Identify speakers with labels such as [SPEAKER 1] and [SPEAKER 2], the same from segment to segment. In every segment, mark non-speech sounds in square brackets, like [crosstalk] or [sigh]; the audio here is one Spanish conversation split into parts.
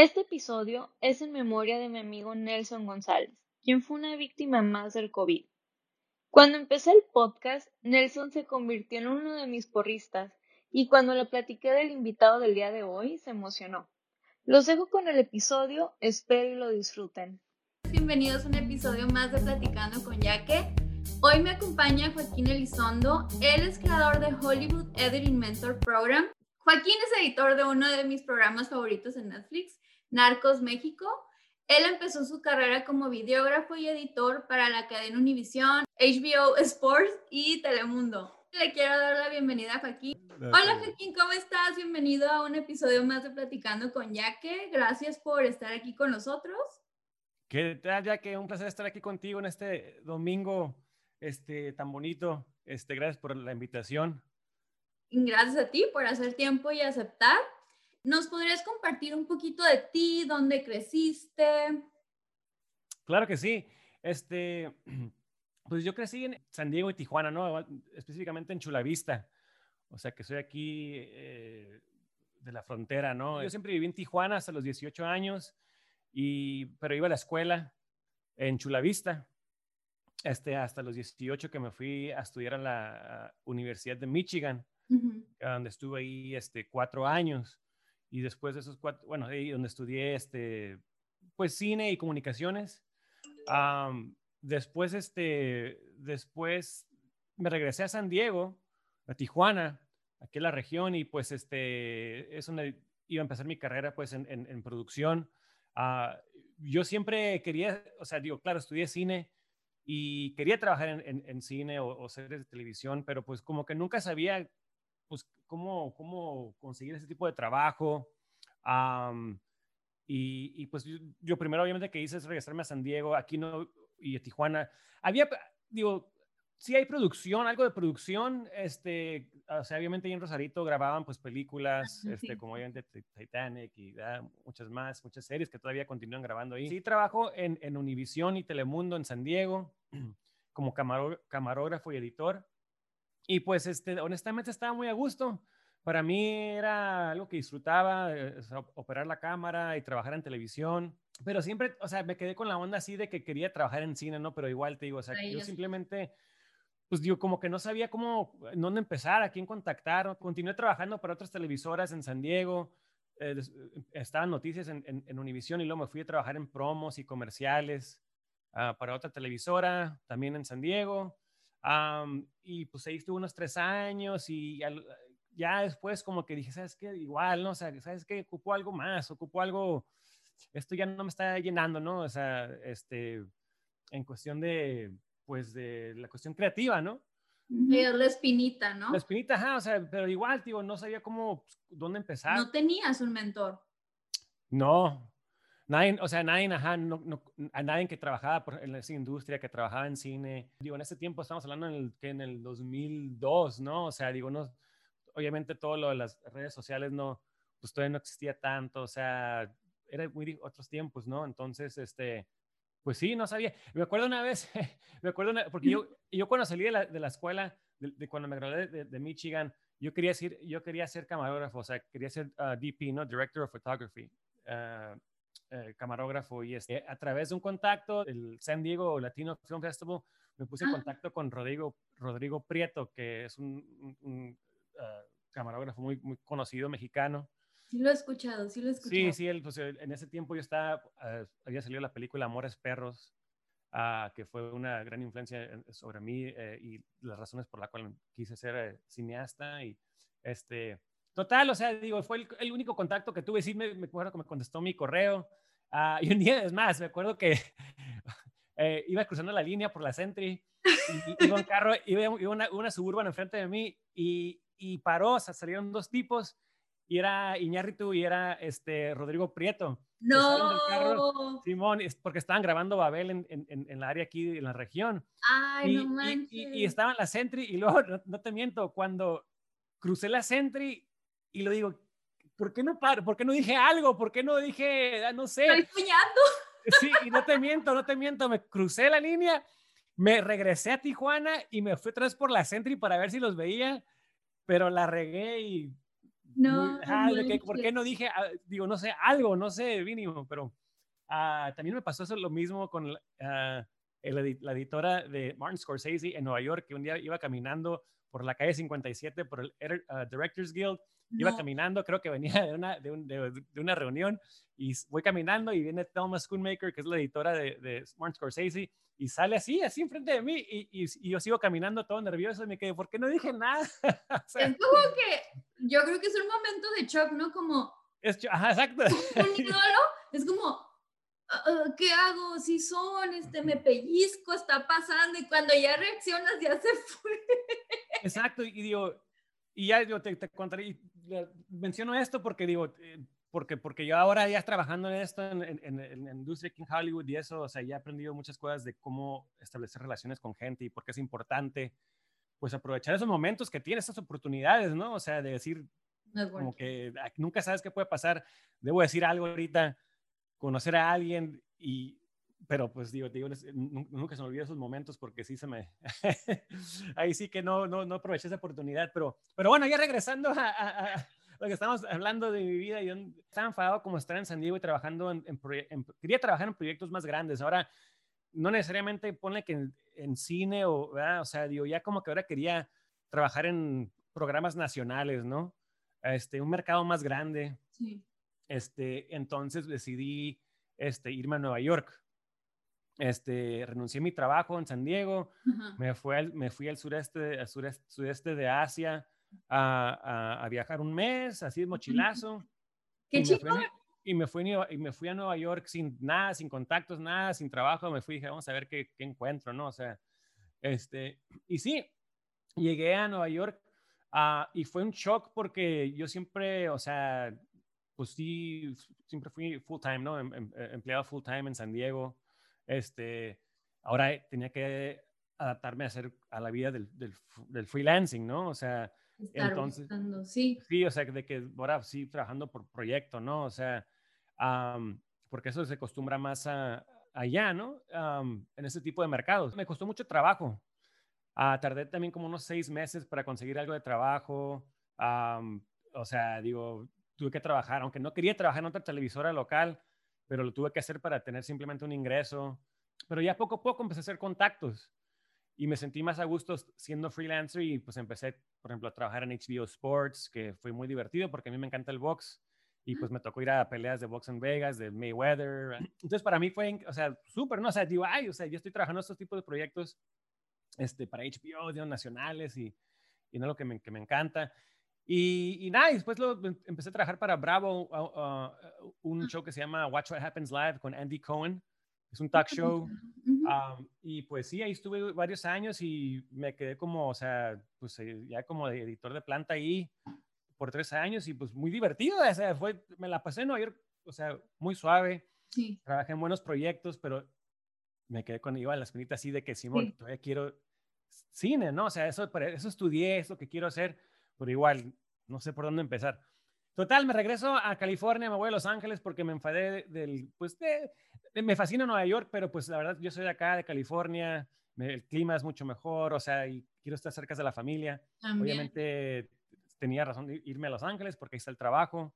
[SPEAKER 1] Este episodio es en memoria de mi amigo Nelson González, quien fue una víctima más del COVID. Cuando empecé el podcast, Nelson se convirtió en uno de mis porristas y cuando le platiqué del invitado del día de hoy, se emocionó. Los dejo con el episodio, espero y lo disfruten.
[SPEAKER 2] Bienvenidos a un episodio más de Platicando con Yaque. Hoy me acompaña Joaquín Elizondo. Él es creador de Hollywood Editing Mentor Program. Joaquín es editor de uno de mis programas favoritos en Netflix, Narcos México. Él empezó su carrera como videógrafo y editor para la cadena Univision, HBO Sports y Telemundo. Le quiero dar la bienvenida a Joaquín. Hola Joaquín, ¿cómo estás? Bienvenido a un episodio más de Platicando con Yaque. Gracias por estar aquí con nosotros.
[SPEAKER 3] ¿Qué tal, Yaque? Un placer estar aquí contigo en este domingo este, tan bonito. Este, gracias por la invitación.
[SPEAKER 2] Gracias a ti por hacer tiempo y aceptar. ¿Nos podrías compartir un poquito de ti, dónde creciste?
[SPEAKER 3] Claro que sí. Este, [clears throat] pues yo crecí en San Diego y Tijuana, ¿no? Específicamente en Chulavista. O sea que soy aquí eh, de la frontera, ¿no? Yo siempre viví en Tijuana hasta los 18 años, y, pero iba a la escuela en Chulavista. Este, hasta los 18 que me fui a estudiar a la Universidad de Michigan, donde estuve ahí este, cuatro años. Y después de esos cuatro, bueno, ahí donde estudié este, pues cine y comunicaciones. después, este, después me regresé a San Diego, a Tijuana, aquí en la región, y pues este, es donde iba a empezar mi carrera pues en, en, producción. Ah, yo siempre quería, o sea, digo, claro, estudié cine y quería trabajar en, en cine o, o, series de televisión, pero pues como que nunca sabía pues, cómo, cómo conseguir ese tipo de trabajo. y, pues yo, primero obviamente que hice es regresarme a San Diego, aquí no, y a Tijuana. Había, digo, sí hay producción, algo de producción, este, o sea, obviamente ahí en Rosarito grababan pues películas, este, como obviamente Titanic y muchas más, muchas series que todavía continúan grabando ahí. Sí trabajo en, en Univision y Telemundo en San Diego [clears throat] como camarógrafo y editor. Y pues, este, honestamente estaba muy a gusto. Para mí era algo que disfrutaba, eh, operar la cámara y trabajar en televisión. Pero siempre, o sea, me quedé con la onda así de que quería trabajar en cine, ¿no? Pero igual te digo, o sea, yo simplemente, pues digo, como que no sabía cómo, dónde empezar, a quién contactar. Continué trabajando para otras televisoras en San Diego. Eh, estaban noticias en, en, Univision y luego me fui a trabajar en promos y comerciales ah, para otra televisora, también en San Diego y pues ahí estuve unos tres años y ya después como que dije, ¿sabes qué? Igual, ¿no? O sea, ¿sabes qué? Ocupo algo más, ocupo algo, esto ya no me está llenando, ¿no? O sea, este, en cuestión de, pues, de la cuestión creativa, ¿no?
[SPEAKER 2] la espinita, ¿no?
[SPEAKER 3] La espinita, ajá, o sea, pero igual, digo, no sabía cómo, pues, dónde empezar.
[SPEAKER 2] No tenías un mentor.
[SPEAKER 3] No, Nadie, o sea, nadie, ajá, no, a nadie que trabajaba por, en esa industria, que trabajaba en cine. Digo, en ese tiempo estamos hablando en el, que en el 2002, ¿no? O sea, digo, no, obviamente todo lo de las redes sociales no, pues todavía no existía tanto, o sea, eran muy otros tiempos, ¿no? Entonces, este, pues sí, no sabía. Me acuerdo una vez, [laughs] me acuerdo, porque yo, [clears throat] yo cuando salí de la, de la escuela, de, cuando me gradué de, Michigan, yo quería, ser, yo quería ser camarógrafo, o sea, quería ser uh, DP, ¿no? Director of Photography. Uh, eh, camarógrafo y este, a través de un contacto, el San Diego Latino Film Festival, me puse en ah. contacto con Rodrigo, Rodrigo Prieto, que es un, ah, camarógrafo muy, muy conocido mexicano.
[SPEAKER 2] Sí lo he escuchado, sí lo he escuchado.
[SPEAKER 3] Sí, sí, él, pues, en ese tiempo yo estaba, ah, había salido la película Amores Perros, que fue una gran influencia sobre mí eh, y las razones por las cuales quise ser eh, cineasta y este, Total, o sea, digo, fue el, único contacto que tuve. Sí, me, me, acuerdo que me contestó mi correo. Uh, [laughs] y un día, es más, me acuerdo que [laughs] eh, iba cruzando la línea por la Sentry. Y, iba un carro, [laughs] iba, una, una Suburban enfrente de mí y, y paró, o sea, salieron dos tipos y era Iñárritu y era este Rodrigo Prieto.
[SPEAKER 2] No.
[SPEAKER 3] Simón, porque estaban grabando Babel en, en, en, la área aquí, en la región.
[SPEAKER 2] Ay,
[SPEAKER 3] y,
[SPEAKER 2] no manches.
[SPEAKER 3] Y, y, estaban la Sentry y luego, no, no, te miento, cuando crucé la Sentry y lo digo, ¿por qué no paro? ¿Por qué no dije algo? ¿Por qué no dije, ah, no sé?
[SPEAKER 2] Estoy soñando.
[SPEAKER 3] Sí, y no te miento, no te miento, me crucé la línea, me regresé a Tijuana y me fui otra vez por la Sentry para ver si los veía, pero la regué y
[SPEAKER 2] No.
[SPEAKER 3] ¿Por qué no dije, ah, digo, no sé, algo, no sé, mínimo, pero uh, también me pasó eso lo mismo con uh, la editora de Martin Scorsese en Nueva York, que un día iba caminando por la calle 57 por el Directors Guild Iba caminando, creo que venía de una, de, de, una reunión y voy caminando y viene Thelma Schoonmaker, que es la editora de, de Smart Scorsese, y sale así, así enfrente de mí y, y, yo sigo caminando todo nervioso y me quedé, ¿por qué no dije nada? [laughs]
[SPEAKER 2] es como que yo creo que es un momento de shock, ¿no? Como...
[SPEAKER 3] Es, ajá, exacto.
[SPEAKER 2] Un [laughs] ídolo, es como, ¿qué hago? Si son, este, me pellizco, está pasando, y cuando ya reaccionas ya se fue.
[SPEAKER 3] Exacto, y digo, y ya yo te, te contaré, menciono esto porque digo, eh, porque, porque yo ahora ya trabajando en esto, en, en, en, la industria aquí en Hollywood y eso, o sea, ya he aprendido muchas cosas de cómo establecer relaciones con gente y por qué es importante, pues aprovechar esos momentos que tienes, esas oportunidades, ¿no? O sea, de decir, como que nunca sabes qué puede pasar, debo decir algo ahorita, conocer a alguien y, pero pues digo, digo, nunca se me olvida esos momentos porque sí se me, [laughs] ahí sí que no, no, no aproveché esa oportunidad, pero, pero bueno, ya regresando a, lo que estamos hablando de mi vida, yo estaba enfadado como estar en San Diego y trabajando en, quería trabajar en proyectos más grandes, ahora no necesariamente pone que en, cine o, o sea, digo, ya como que ahora quería trabajar en programas nacionales, ¿no? Este, un mercado más grande. Sí. Este, entonces decidí este, irme a Nueva York este, renuncié a mi trabajo en San Diego, me, fui al, me fui al sureste, al sureste, sudeste de Asia a, a, viajar un mes, así de mochilazo.
[SPEAKER 2] ¡Qué chico!
[SPEAKER 3] Y me, fui, y me fui a Nueva York sin nada, sin contactos, nada, sin trabajo. Me fui y dije, vamos a ver qué, qué encuentro, ¿no? O sea, este, y sí, llegué a Nueva York uh, y fue un shock porque yo siempre, o sea, pues sí, siempre fui full time, ¿no? Em, em, empleado full time en San Diego este, ahora tenía que adaptarme a hacer a la vida del, del, freelancing, ¿no? O sea, entonces,
[SPEAKER 2] sí.
[SPEAKER 3] sí, o sea, de que ahora sí trabajando por proyecto, ¿no? O sea, porque eso se acostumbra más a, allá, ¿no? en ese tipo de mercados. Me costó mucho trabajo. Ah, tardé también como unos seis meses para conseguir algo de trabajo. o sea, digo, tuve que trabajar, aunque no quería trabajar en otra televisora local, pero lo tuve que hacer para tener simplemente un ingreso. Pero ya poco a poco empecé a hacer contactos y me sentí más a gusto siendo freelancer y pues empecé, por ejemplo, a trabajar en HBO Sports, que fue muy divertido porque a mí me encanta el box y pues me tocó ir a peleas de box en Vegas, de Mayweather. Entonces para mí fue, o sea, súper, ¿no? O sea, digo, ay, o sea, yo estoy trabajando estos tipos de proyectos este, para HBO, digamos, nacionales y, y no lo que me, que me encanta. Y, nada, después lo, em, empecé a trabajar para Bravo, un show que se llama Watch What Happens Live con Andy Cohen. Es un talk show. y pues sí, ahí estuve varios años y me quedé como, o sea, pues eh, ya como de editor de planta ahí por tres años y pues muy divertido. O sea, fue, me la pasé en Nueva York, o sea, muy suave.
[SPEAKER 2] Sí.
[SPEAKER 3] Trabajé en buenos proyectos, pero me quedé con iba a la espinita así de que Simón, todavía quiero cine, ¿no? O sea, eso, eso estudié, es lo que quiero hacer pero igual, no sé por dónde empezar. Total, me regreso a California, me voy a Los Ángeles porque me enfadé del, pues, me fascina Nueva York, pero pues la verdad yo soy de acá, de California, el clima es mucho mejor, o sea, y quiero estar cerca de la familia. Obviamente tenía razón de irme a Los Ángeles porque ahí está el trabajo.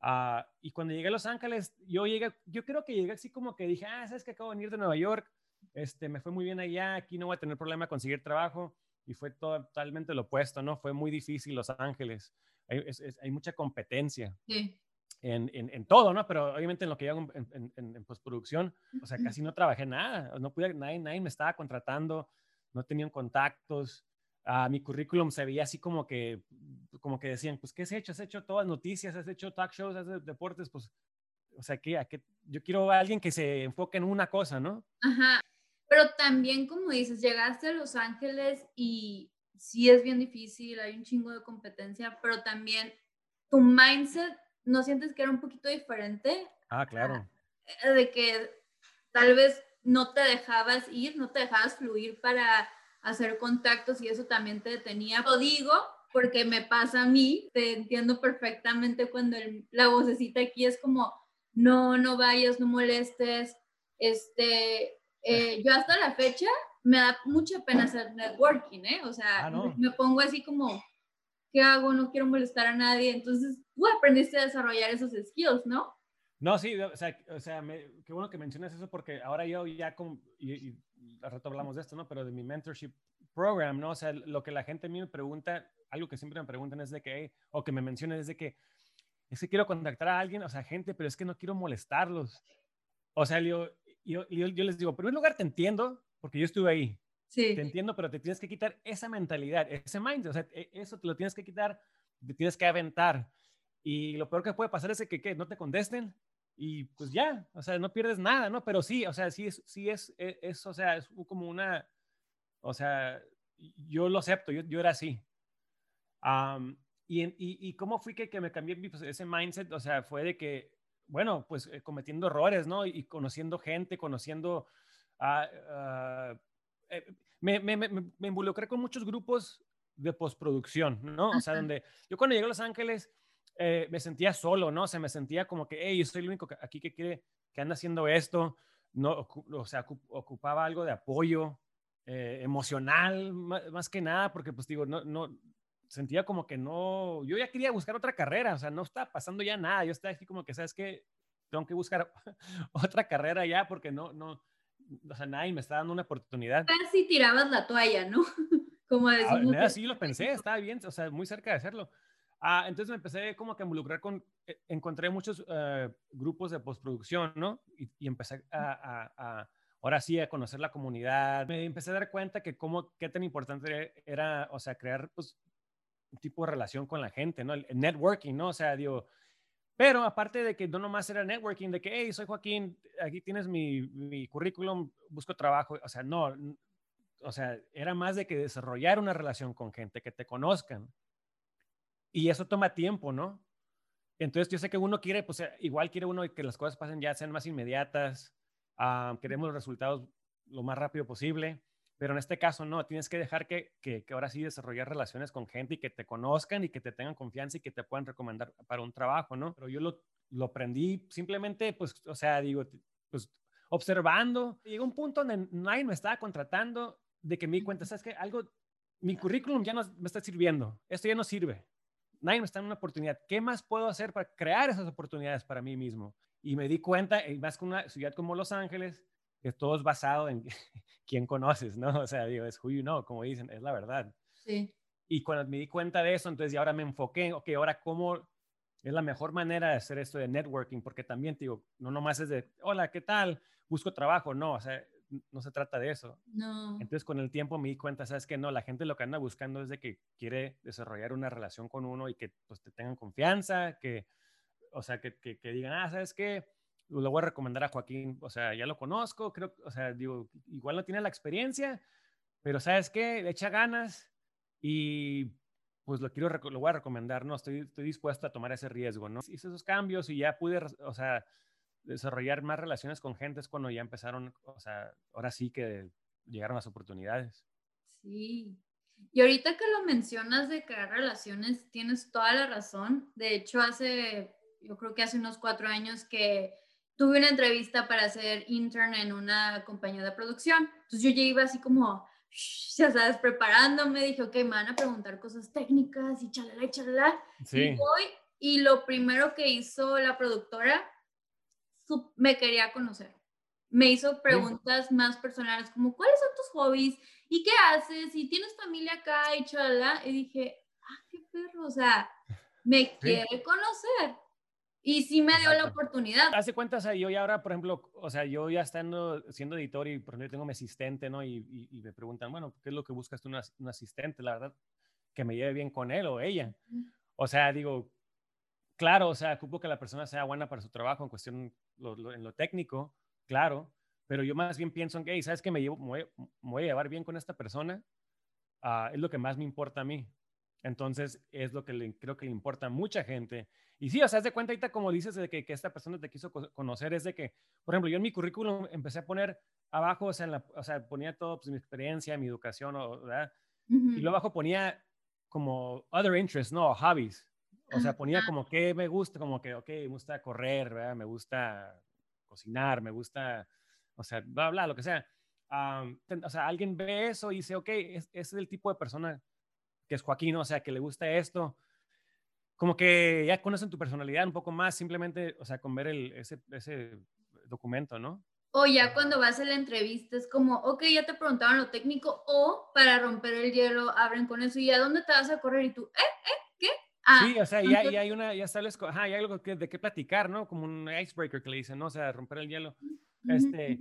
[SPEAKER 3] Ah, y cuando llegué a Los Ángeles, yo llegué, yo creo que llegué así como que dije, ah, sabes que acabo de venir de Nueva York, este, me fue muy bien allá, aquí no voy a tener problema conseguir trabajo y fue totalmente lo opuesto, ¿no? Fue muy difícil Los Ángeles. Hay, hay mucha competencia.
[SPEAKER 2] Sí.
[SPEAKER 3] En, en, en, todo, ¿no? Pero obviamente en lo que yo hago en, en, postproducción, o sea, casi no trabajé nada, no pude, nadie, nadie me estaba contratando, no tenían contactos, a mi currículum se veía así como que, como que decían, pues, ¿qué has hecho? ¿Has hecho todas noticias? ¿Has hecho talk shows? ¿Has hecho deportes? Pues, o sea, ¿qué, a yo quiero a alguien que se enfoque en una cosa, ¿no?
[SPEAKER 2] Ajá. Pero también, como dices, llegaste a Los Ángeles y sí es bien difícil, hay un chingo de competencia, pero también tu mindset, ¿no sientes que era un poquito diferente?
[SPEAKER 3] Ah, claro.
[SPEAKER 2] De que tal vez no te dejabas ir, no te dejabas fluir para hacer contactos y eso también te detenía. Lo digo porque me pasa a mí, te entiendo perfectamente cuando la vocecita aquí es como, no, no vayas, no molestes, este, eh, yo hasta la fecha me da mucha pena hacer networking, ¿eh? O sea, ah, me pongo así como, ¿qué hago? No quiero molestar a nadie. Entonces, tú aprendiste a desarrollar esos skills, ¿no?
[SPEAKER 3] No, sí, o sea, o sea qué bueno que mencionas eso porque ahora yo ya, con, y, y al rato hablamos de esto, ¿no? Pero de mi mentorship program, ¿no? O sea, lo que la gente a mí me pregunta, algo que siempre me preguntan es de que, o que me mencionan es de que, es que quiero contactar a alguien, o sea, gente, pero es que no quiero molestarlos. O sea, yo, yo, yo, les digo, en primer lugar, te entiendo, porque yo estuve ahí. Sí. Te entiendo, pero te tienes que quitar esa mentalidad, ese mindset. O sea, e, eso te lo tienes que quitar, te tienes que aventar. Y lo peor que puede pasar es que, que no te contesten y pues ya, o sea, no pierdes nada, ¿no? Pero sí, o sea, sí es, sí es, e, es, o sea, es como una, o sea, yo lo acepto, yo, yo era así. y, y, y, cómo fui que, que me cambié pues, ese mindset? O sea, fue de que, bueno, pues eh, cometiendo errores, ¿no? Y, conociendo gente, conociendo... Uh, me, me, me, me, involucré con muchos grupos de postproducción, ¿no? O sea, donde yo cuando llegué a Los Ángeles eh, me sentía solo, ¿no? O sea, me sentía como que, hey, yo soy el único aquí que quiere, que anda haciendo esto, no, o sea, ocupaba algo de apoyo, emocional, más, que nada, porque pues digo, no, no, sentía como que no, yo ya quería buscar otra carrera, o sea, no está pasando ya nada, yo estaba así como que, ¿sabes qué? Tengo que buscar [laughs] otra carrera ya porque no, no, o sea, nadie me está dando una oportunidad.
[SPEAKER 2] Casi tirabas la toalla, ¿no? [laughs] como
[SPEAKER 3] decimos. Ah, sí, lo pensé, estaba bien, o sea, muy cerca de hacerlo. Ah, entonces me empecé como que a involucrar con, eh, encontré muchos eh, grupos de postproducción, ¿no? Y, y empecé a, a ahora sí a conocer la comunidad. Me empecé a dar cuenta que cómo, qué tan importante era, o sea, crear pues, tipo de relación con la gente, ¿no? El, networking, ¿no? O sea, digo, pero aparte de que no nomás era networking, de que, hey, soy Joaquín, aquí tienes mi, mi currículum, busco trabajo, o sea, no, o sea, era más de que desarrollar una relación con gente, que te conozcan. Y eso toma tiempo, ¿no? Entonces yo sé que uno quiere, pues igual quiere uno que las cosas pasen ya, sean más inmediatas, Ah, queremos los resultados lo más rápido posible, pero en este caso no, tienes que dejar que, que, ahora sí desarrollar relaciones con gente y que te conozcan y que te tengan confianza y que te puedan recomendar para un trabajo, ¿no? Pero yo lo, lo aprendí simplemente, pues, o sea, digo, pues observando. Llegó un punto donde nadie me estaba contratando de que me di cuenta, ¿sabes qué? Algo, mi currículum ya no me está sirviendo, esto ya no sirve. Nadie me está dando una oportunidad. ¿Qué más puedo hacer para crear esas oportunidades para mí mismo? Y me di cuenta, y más con una ciudad como Los Ángeles, que todo es basado en [laughs] quién conoces, ¿no? O sea, digo, es who you know, como dicen, es la verdad. Sí. Y cuando me di cuenta de eso, entonces ya ahora me enfoqué, ok, ahora cómo es la mejor manera de hacer esto de networking, porque también, digo, no nomás es de, hola, ¿qué tal? Busco trabajo, no, o sea, no se trata de eso. No. Entonces con el tiempo me di cuenta, sabes que no, la gente lo que anda buscando es de que quiere desarrollar una relación con uno y que pues te tengan confianza, que o sea, que, que, digan, ah, ¿sabes qué? Lo voy a recomendar a Joaquín, o sea, ya lo conozco, creo, o sea, digo, igual no tiene la experiencia, pero ¿sabes qué? Le echa ganas y pues lo quiero, lo voy a recomendar, ¿no? Estoy, estoy dispuesto a tomar ese riesgo, ¿no? Hice esos cambios y ya pude, o sea, desarrollar más relaciones con gente es cuando ya empezaron, o sea, ahora sí que llegaron las oportunidades.
[SPEAKER 2] Sí, y ahorita que lo mencionas de crear relaciones, tienes toda la razón. De hecho, hace yo creo que hace unos cuatro años que tuve una entrevista para ser intern en una compañía de producción. Entonces yo ya iba así como, ya sabes, preparándome, dije, ok, me van a preguntar cosas técnicas y chalala y chalala. Sí. Y voy, y lo primero que hizo la productora, me quería conocer. Me hizo preguntas más personales, como, ¿cuáles son tus hobbies? ¿Y qué haces? ¿Y tienes familia acá? Y chalala. Y dije, ah, qué perro, o sea, me quiere conocer. Y sí me dio la oportunidad.
[SPEAKER 3] Hace cuentas, yo ya ahora, por ejemplo, o sea, yo ya estando siendo editor y por ejemplo tengo mi asistente, ¿no? Y, y, me preguntan, bueno, ¿qué es lo que buscas tú un asistente? La verdad, que me lleve bien con él o ella. O sea, digo, claro, o sea, ocupo que la persona sea buena para su trabajo en cuestión, en lo técnico, claro, pero yo más bien pienso en que, hey, ¿sabes qué? Me, llevo, me, voy, a llevar bien con esta persona. Uh, es lo que más me importa a mí. Entonces, es lo que le, creo que le importa a mucha gente y sí, o sea, haz de cuenta ahorita, como dices, de que, que, esta persona te quiso conocer, es de que, por ejemplo, yo en mi currículum empecé a poner abajo, o sea, en la, o sea ponía todo, pues, mi experiencia, mi educación, ¿verdad? Y luego abajo ponía como other interests, no, hobbies. O sea, ponía como que me gusta, como que, ok, me gusta correr, ¿verdad? Me gusta cocinar, me gusta, o sea, bla, bla, lo que sea. o sea, alguien ve eso y dice, ok, ese es el tipo de persona que es Joaquín, o sea, que le gusta esto, como que ya conocen tu personalidad un poco más, simplemente, o sea, con ver el, ese, ese documento, ¿no?
[SPEAKER 2] O ya cuando vas a la entrevista es como, ok, ya te preguntaban lo técnico, o para romper el hielo abren con eso, y a dónde te vas a correr? Y tú, ¿eh? ¿eh? ¿Qué?
[SPEAKER 3] Ah, sí, o sea, ya, ya, hay una, ya sales, ajá, hay algo que, de qué platicar, ¿no? Como un icebreaker que le dicen, ¿no? O sea, romper el hielo. Este,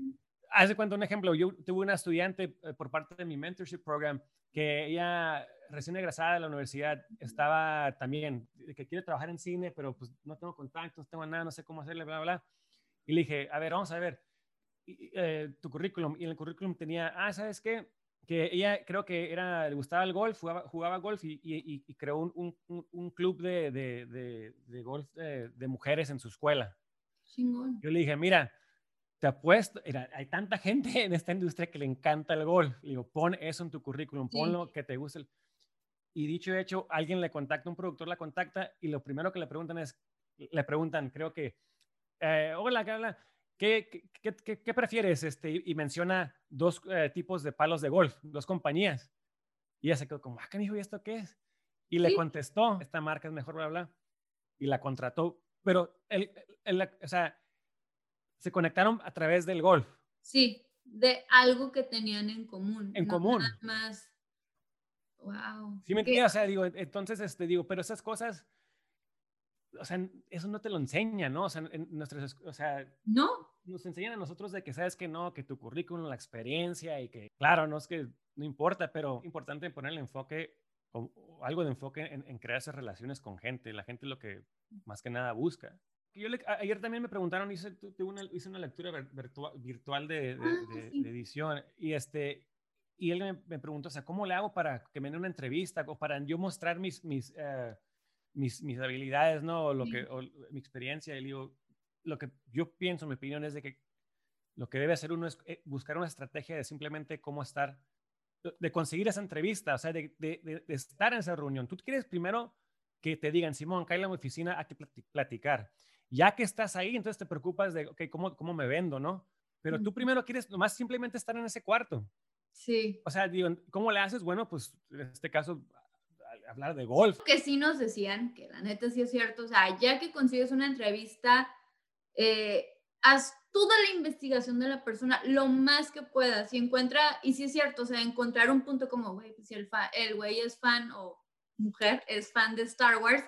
[SPEAKER 3] haz de cuenta un ejemplo, yo tuve una estudiante eh, por parte de mi mentorship program que ella recién egresada de la universidad estaba también, que quiere trabajar en cine, pero pues no tengo contactos, no tengo nada, no sé cómo hacerle, bla, bla. Y le dije, a ver, vamos a ver eh, tu currículum. Y en el currículum tenía, ah, ¿sabes qué? Que ella creo que era, le gustaba el golf, jugaba, jugaba golf y, y, y creó un, un, un, club de, de, de, de golf de, de, mujeres en su escuela.
[SPEAKER 2] Chingón.
[SPEAKER 3] Yo le dije, mira, te apuesto, era, hay tanta gente en esta industria que le encanta el golf. Le digo, pon eso en tu currículum, pon lo que te guste. Y dicho y hecho, alguien le contacta, un productor la contacta y lo primero que le preguntan es, le preguntan, creo que, eh, hola, Carla, ¿qué, qué, qué, qué, prefieres? Este, y menciona dos eh, tipos de palos de golf, dos compañías. Y ella se quedó como, ah, ¿qué dijo? ¿Y esto qué es? Y le contestó, esta marca es mejor, bla, bla, y la contrató. Pero, el, el, o sea, se conectaron a través del golf.
[SPEAKER 2] Sí, de algo que tenían en común.
[SPEAKER 3] En no común.
[SPEAKER 2] Nada más. Wow.
[SPEAKER 3] Sí, me o sea, digo, entonces, este, digo, pero esas cosas, o sea, eso no te lo enseña, ¿no? O sea, en nuestras, o sea,
[SPEAKER 2] no.
[SPEAKER 3] Nos enseñan a nosotros de que sabes que no, que tu currículum, la experiencia y que, claro, no es que no importa, pero importante poner el enfoque o, o algo de enfoque en, en, crear esas relaciones con gente. La gente lo que más que nada busca. Yo le, ayer también me preguntaron, hice, una, hice una lectura virtual, virtual de, de,
[SPEAKER 2] ah,
[SPEAKER 3] de,
[SPEAKER 2] sí.
[SPEAKER 3] de, edición y este y él me, me, preguntó, o sea, ¿cómo le hago para que me den una entrevista o para yo mostrar mis, mis, uh, mis, mis, habilidades, ¿no? O lo que, o mi experiencia. Y le digo, lo que yo pienso, mi opinión es de que lo que debe hacer uno es eh, buscar una estrategia de simplemente cómo estar, de conseguir esa entrevista, o sea, de, estar en esa reunión. Tú quieres primero que te digan, Simón, cae en la oficina, hay que platicar. Ya que estás ahí, entonces te preocupas de, ok, ¿cómo, cómo me vendo, no? Pero tú primero quieres nomás simplemente estar en ese cuarto.
[SPEAKER 2] Sí.
[SPEAKER 3] O sea, digo, ¿cómo le haces? Bueno, pues en este caso, hablar de golf.
[SPEAKER 2] Que sí nos decían, que la neta sí es cierto, o sea, ya que consigues una entrevista, eh, haz toda la investigación de la persona lo más que puedas y encuentra, y sí es cierto, o sea, encontrar un punto como, güey, si el, el güey es fan o mujer es fan de Star Wars,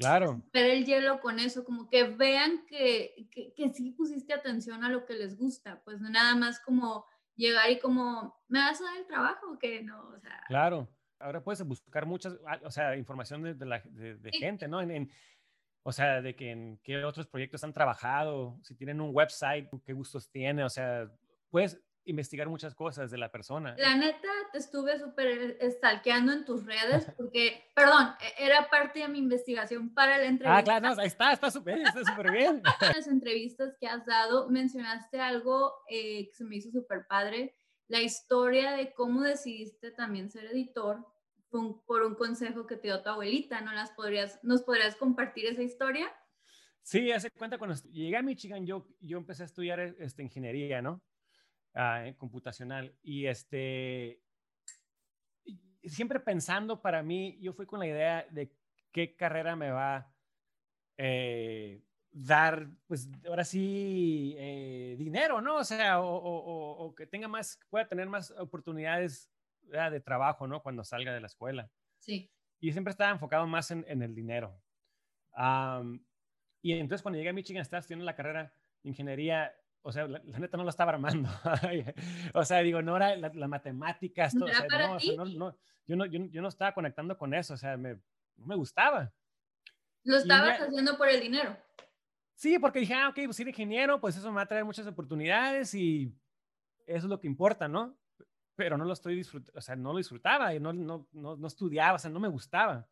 [SPEAKER 3] Claro.
[SPEAKER 2] Pero el hielo con eso, como que vean que, que, que, sí pusiste atención a lo que les gusta, pues no nada más como llegar y como, ¿me vas a dar el trabajo o qué? No, o sea.
[SPEAKER 3] Claro. Ahora puedes buscar muchas, o sea, información de, de, la, de, de sí. gente, ¿no? En, en, o sea, de que en qué otros proyectos han trabajado, si tienen un website, qué gustos tiene, o sea, puedes investigar muchas cosas de la persona.
[SPEAKER 2] La neta, te estuve súper stalkeando en tus redes porque, perdón, e, era parte de mi investigación para la entrevista.
[SPEAKER 3] Ah, claro, no, ahí está, está súper está súper bien. [laughs]
[SPEAKER 2] En las entrevistas que has dado, mencionaste algo eh, que se me hizo súper padre, la historia de cómo decidiste también ser editor por, por un consejo que te dio tu abuelita, ¿no las podrías, nos podrías compartir esa historia?
[SPEAKER 3] Sí, hace cuenta cuando llegué a Michigan, yo, yo empecé a estudiar este, ingeniería, ¿no? uh, computacional. Y este, siempre pensando para mí, yo fui con la idea de qué carrera me va a eh, dar, pues ahora sí, eh, dinero, ¿no? O sea, o, o, o, que tenga más, pueda tener más oportunidades ¿verdad? de trabajo, ¿no? Cuando salga de la escuela.
[SPEAKER 2] Sí.
[SPEAKER 3] Y siempre estaba enfocado más en, en el dinero. Um, y entonces cuando llegué a Michigan, estaba estudiando la carrera de ingeniería, o sea, la, la, neta no lo estaba armando. [laughs] o sea, digo, no era la, la matemáticas, todo,
[SPEAKER 2] ¿No
[SPEAKER 3] o sea, no, o sea, no, no, yo, no, yo, yo, no estaba conectando con eso, o sea, me, no me gustaba.
[SPEAKER 2] Lo estabas ya, haciendo por el dinero.
[SPEAKER 3] Sí, porque dije, ah, ok, pues ser ingeniero, pues eso me va a traer muchas oportunidades y eso es lo que importa, ¿no? Pero no lo estoy disfrutando, o sea, no lo disfrutaba, y no, no, no, no estudiaba, o sea, no me gustaba.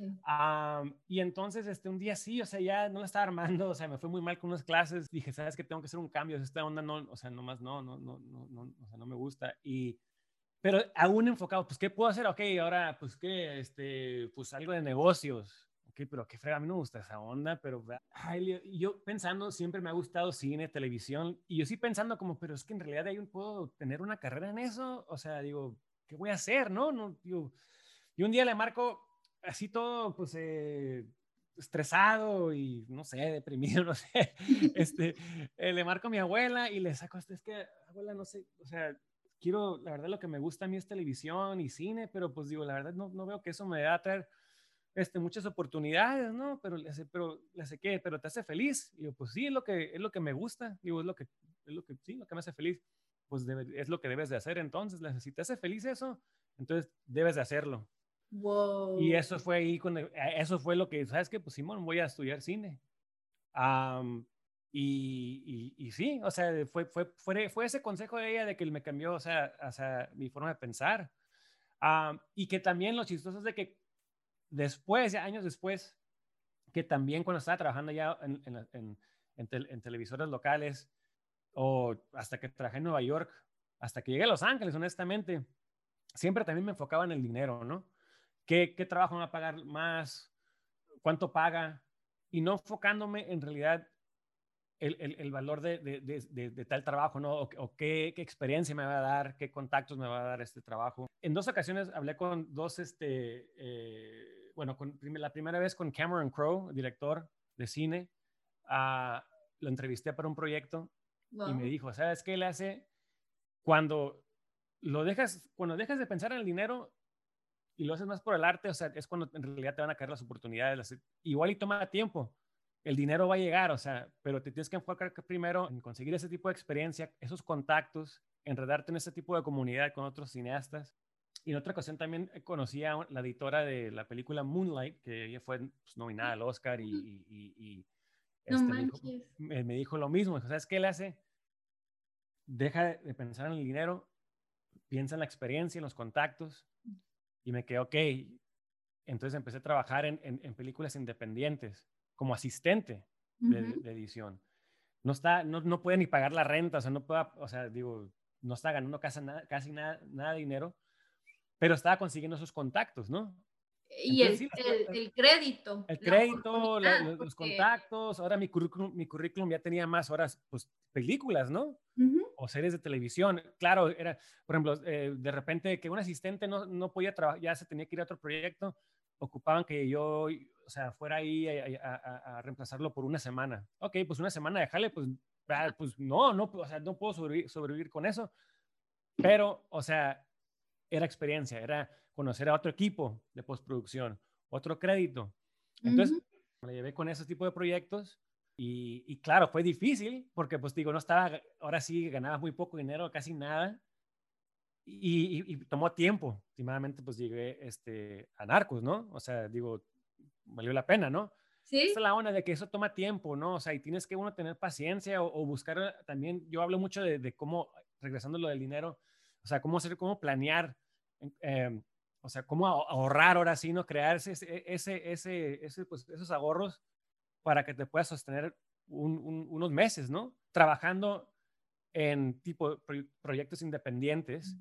[SPEAKER 3] Um, y entonces, este, un día sí, o sea, ya no la estaba armando, o sea, me fue muy mal con unas clases. Dije, ¿sabes que Tengo que hacer un cambio. Esta onda no, o sea, nomás no, no, no, no, no, o sea, no me gusta. Y, pero aún enfocado, pues, ¿qué puedo hacer? Ok, ahora, pues, ¿qué? Este, pues, algo de negocios. Ok, pero qué frega, a mí no me gusta esa onda, pero ay, yo pensando, siempre me ha gustado cine, televisión, y yo sí pensando como, pero es que en realidad ahí puedo tener una carrera en eso. O sea, digo, ¿qué voy a hacer? No, no, digo, Y un día le marco así todo, pues, eh, estresado y, no sé, deprimido, [laughs] no sé. Este, eh, le marco a mi abuela y le saco, es que, abuela, no sé, o sea, quiero, la verdad, lo que me gusta a mí es televisión y cine, pero pues digo, la verdad, no, no veo que eso me va a traer este, muchas oportunidades, ¿no? Pero le hace, pero le hace qué, pero te hace feliz. Y yo, pues sí, es lo que, es lo que me gusta, digo, es lo que, es lo que, sí, lo que me hace feliz. Pues es lo que debes de hacer entonces. Si te hace feliz eso, entonces debes de hacerlo.
[SPEAKER 2] Wow.
[SPEAKER 3] Y eso fue ahí, cuando, eh, eso fue lo que, ¿sabes qué? Pues Simón, voy a estudiar cine. y, y, y, sí, o sea, fue, fue, fue, fue, ese consejo de ella de que me cambió, o sea, o sea mi forma de pensar. y que también lo chistoso es de que después, años después, que también cuando estaba trabajando ya en, en, en, televisores locales o hasta que trabajé en Nueva York, hasta que llegué a Los Ángeles, honestamente, siempre también me enfocaba en el dinero, ¿no? ¿Qué, qué trabajo me va a pagar más? ¿Cuánto paga? Y no enfocándome en realidad el, el, el valor de, de, de, tal trabajo, ¿no? O, qué, qué, experiencia me va a dar, qué contactos me va a dar este trabajo. En dos ocasiones hablé con dos, este, eh, bueno, con, la primera vez con Cameron Crowe, director de cine, uh, lo entrevisté para un proyecto y me dijo, ¿sabes qué le hace? Cuando lo dejas, cuando dejas de pensar en el dinero y lo haces más por el arte, o sea, es cuando en realidad te van a caer las oportunidades. Igual y toma tiempo, el dinero va a llegar, o sea, pero te tienes que enfocar primero en conseguir ese tipo de experiencia, esos contactos, enredarte en ese tipo de comunidad con otros cineastas y en otra ocasión también conocí a la editora de la película Moonlight, que ella fue pues, nominada al Oscar y, este, me, dijo, lo mismo. ¿Sabes qué le hace? Deja de pensar en el dinero, piensa en la experiencia, en los contactos. Y me quedé, ok. Entonces empecé a trabajar en, en, películas independientes como asistente de, edición. No, está, no, no, puede ni pagar la renta, o sea, no o sea, digo, no está ganando casi nada, casi nada, nada de dinero pero estaba consiguiendo esos contactos, ¿no?
[SPEAKER 2] Y el, el, crédito.
[SPEAKER 3] El crédito, los contactos, ahora mi currículum, mi currículum ya tenía más horas, pues películas, ¿no? O series de televisión. Claro, era, por ejemplo, eh, de repente que un asistente no, no podía trabajar, ya se tenía que ir a otro proyecto, ocupaban que yo, o sea, fuera ahí a, a, reemplazarlo por una semana. Ok, pues una semana, déjale, pues, ah, pues no, no, o sea, no puedo sobrevivir, sobrevivir con eso. Pero, o sea, era experiencia, era conocer a otro equipo de postproducción, otro crédito. Entonces, me llevé con ese tipo de proyectos y, claro, fue difícil porque, pues digo, no estaba, ahora sí ganaba muy poco dinero, casi nada. Y, tomó tiempo. Últimamente, pues llegué este, a Narcos, ¿no? O sea, digo, valió la pena, ¿no?
[SPEAKER 2] Sí.
[SPEAKER 3] Esa es la onda de que eso toma tiempo, ¿no? O sea, y tienes que uno tener paciencia o, buscar también, yo hablo mucho de, de, cómo, regresando lo del dinero, o sea, cómo hacer, cómo planear, em, o sea, cómo ahorrar ahora sí, ¿no? Crearse ese, ese, ese, ese pues, esos ahorros para que te puedas sostener unos meses, ¿no? Trabajando en tipo proyectos independientes,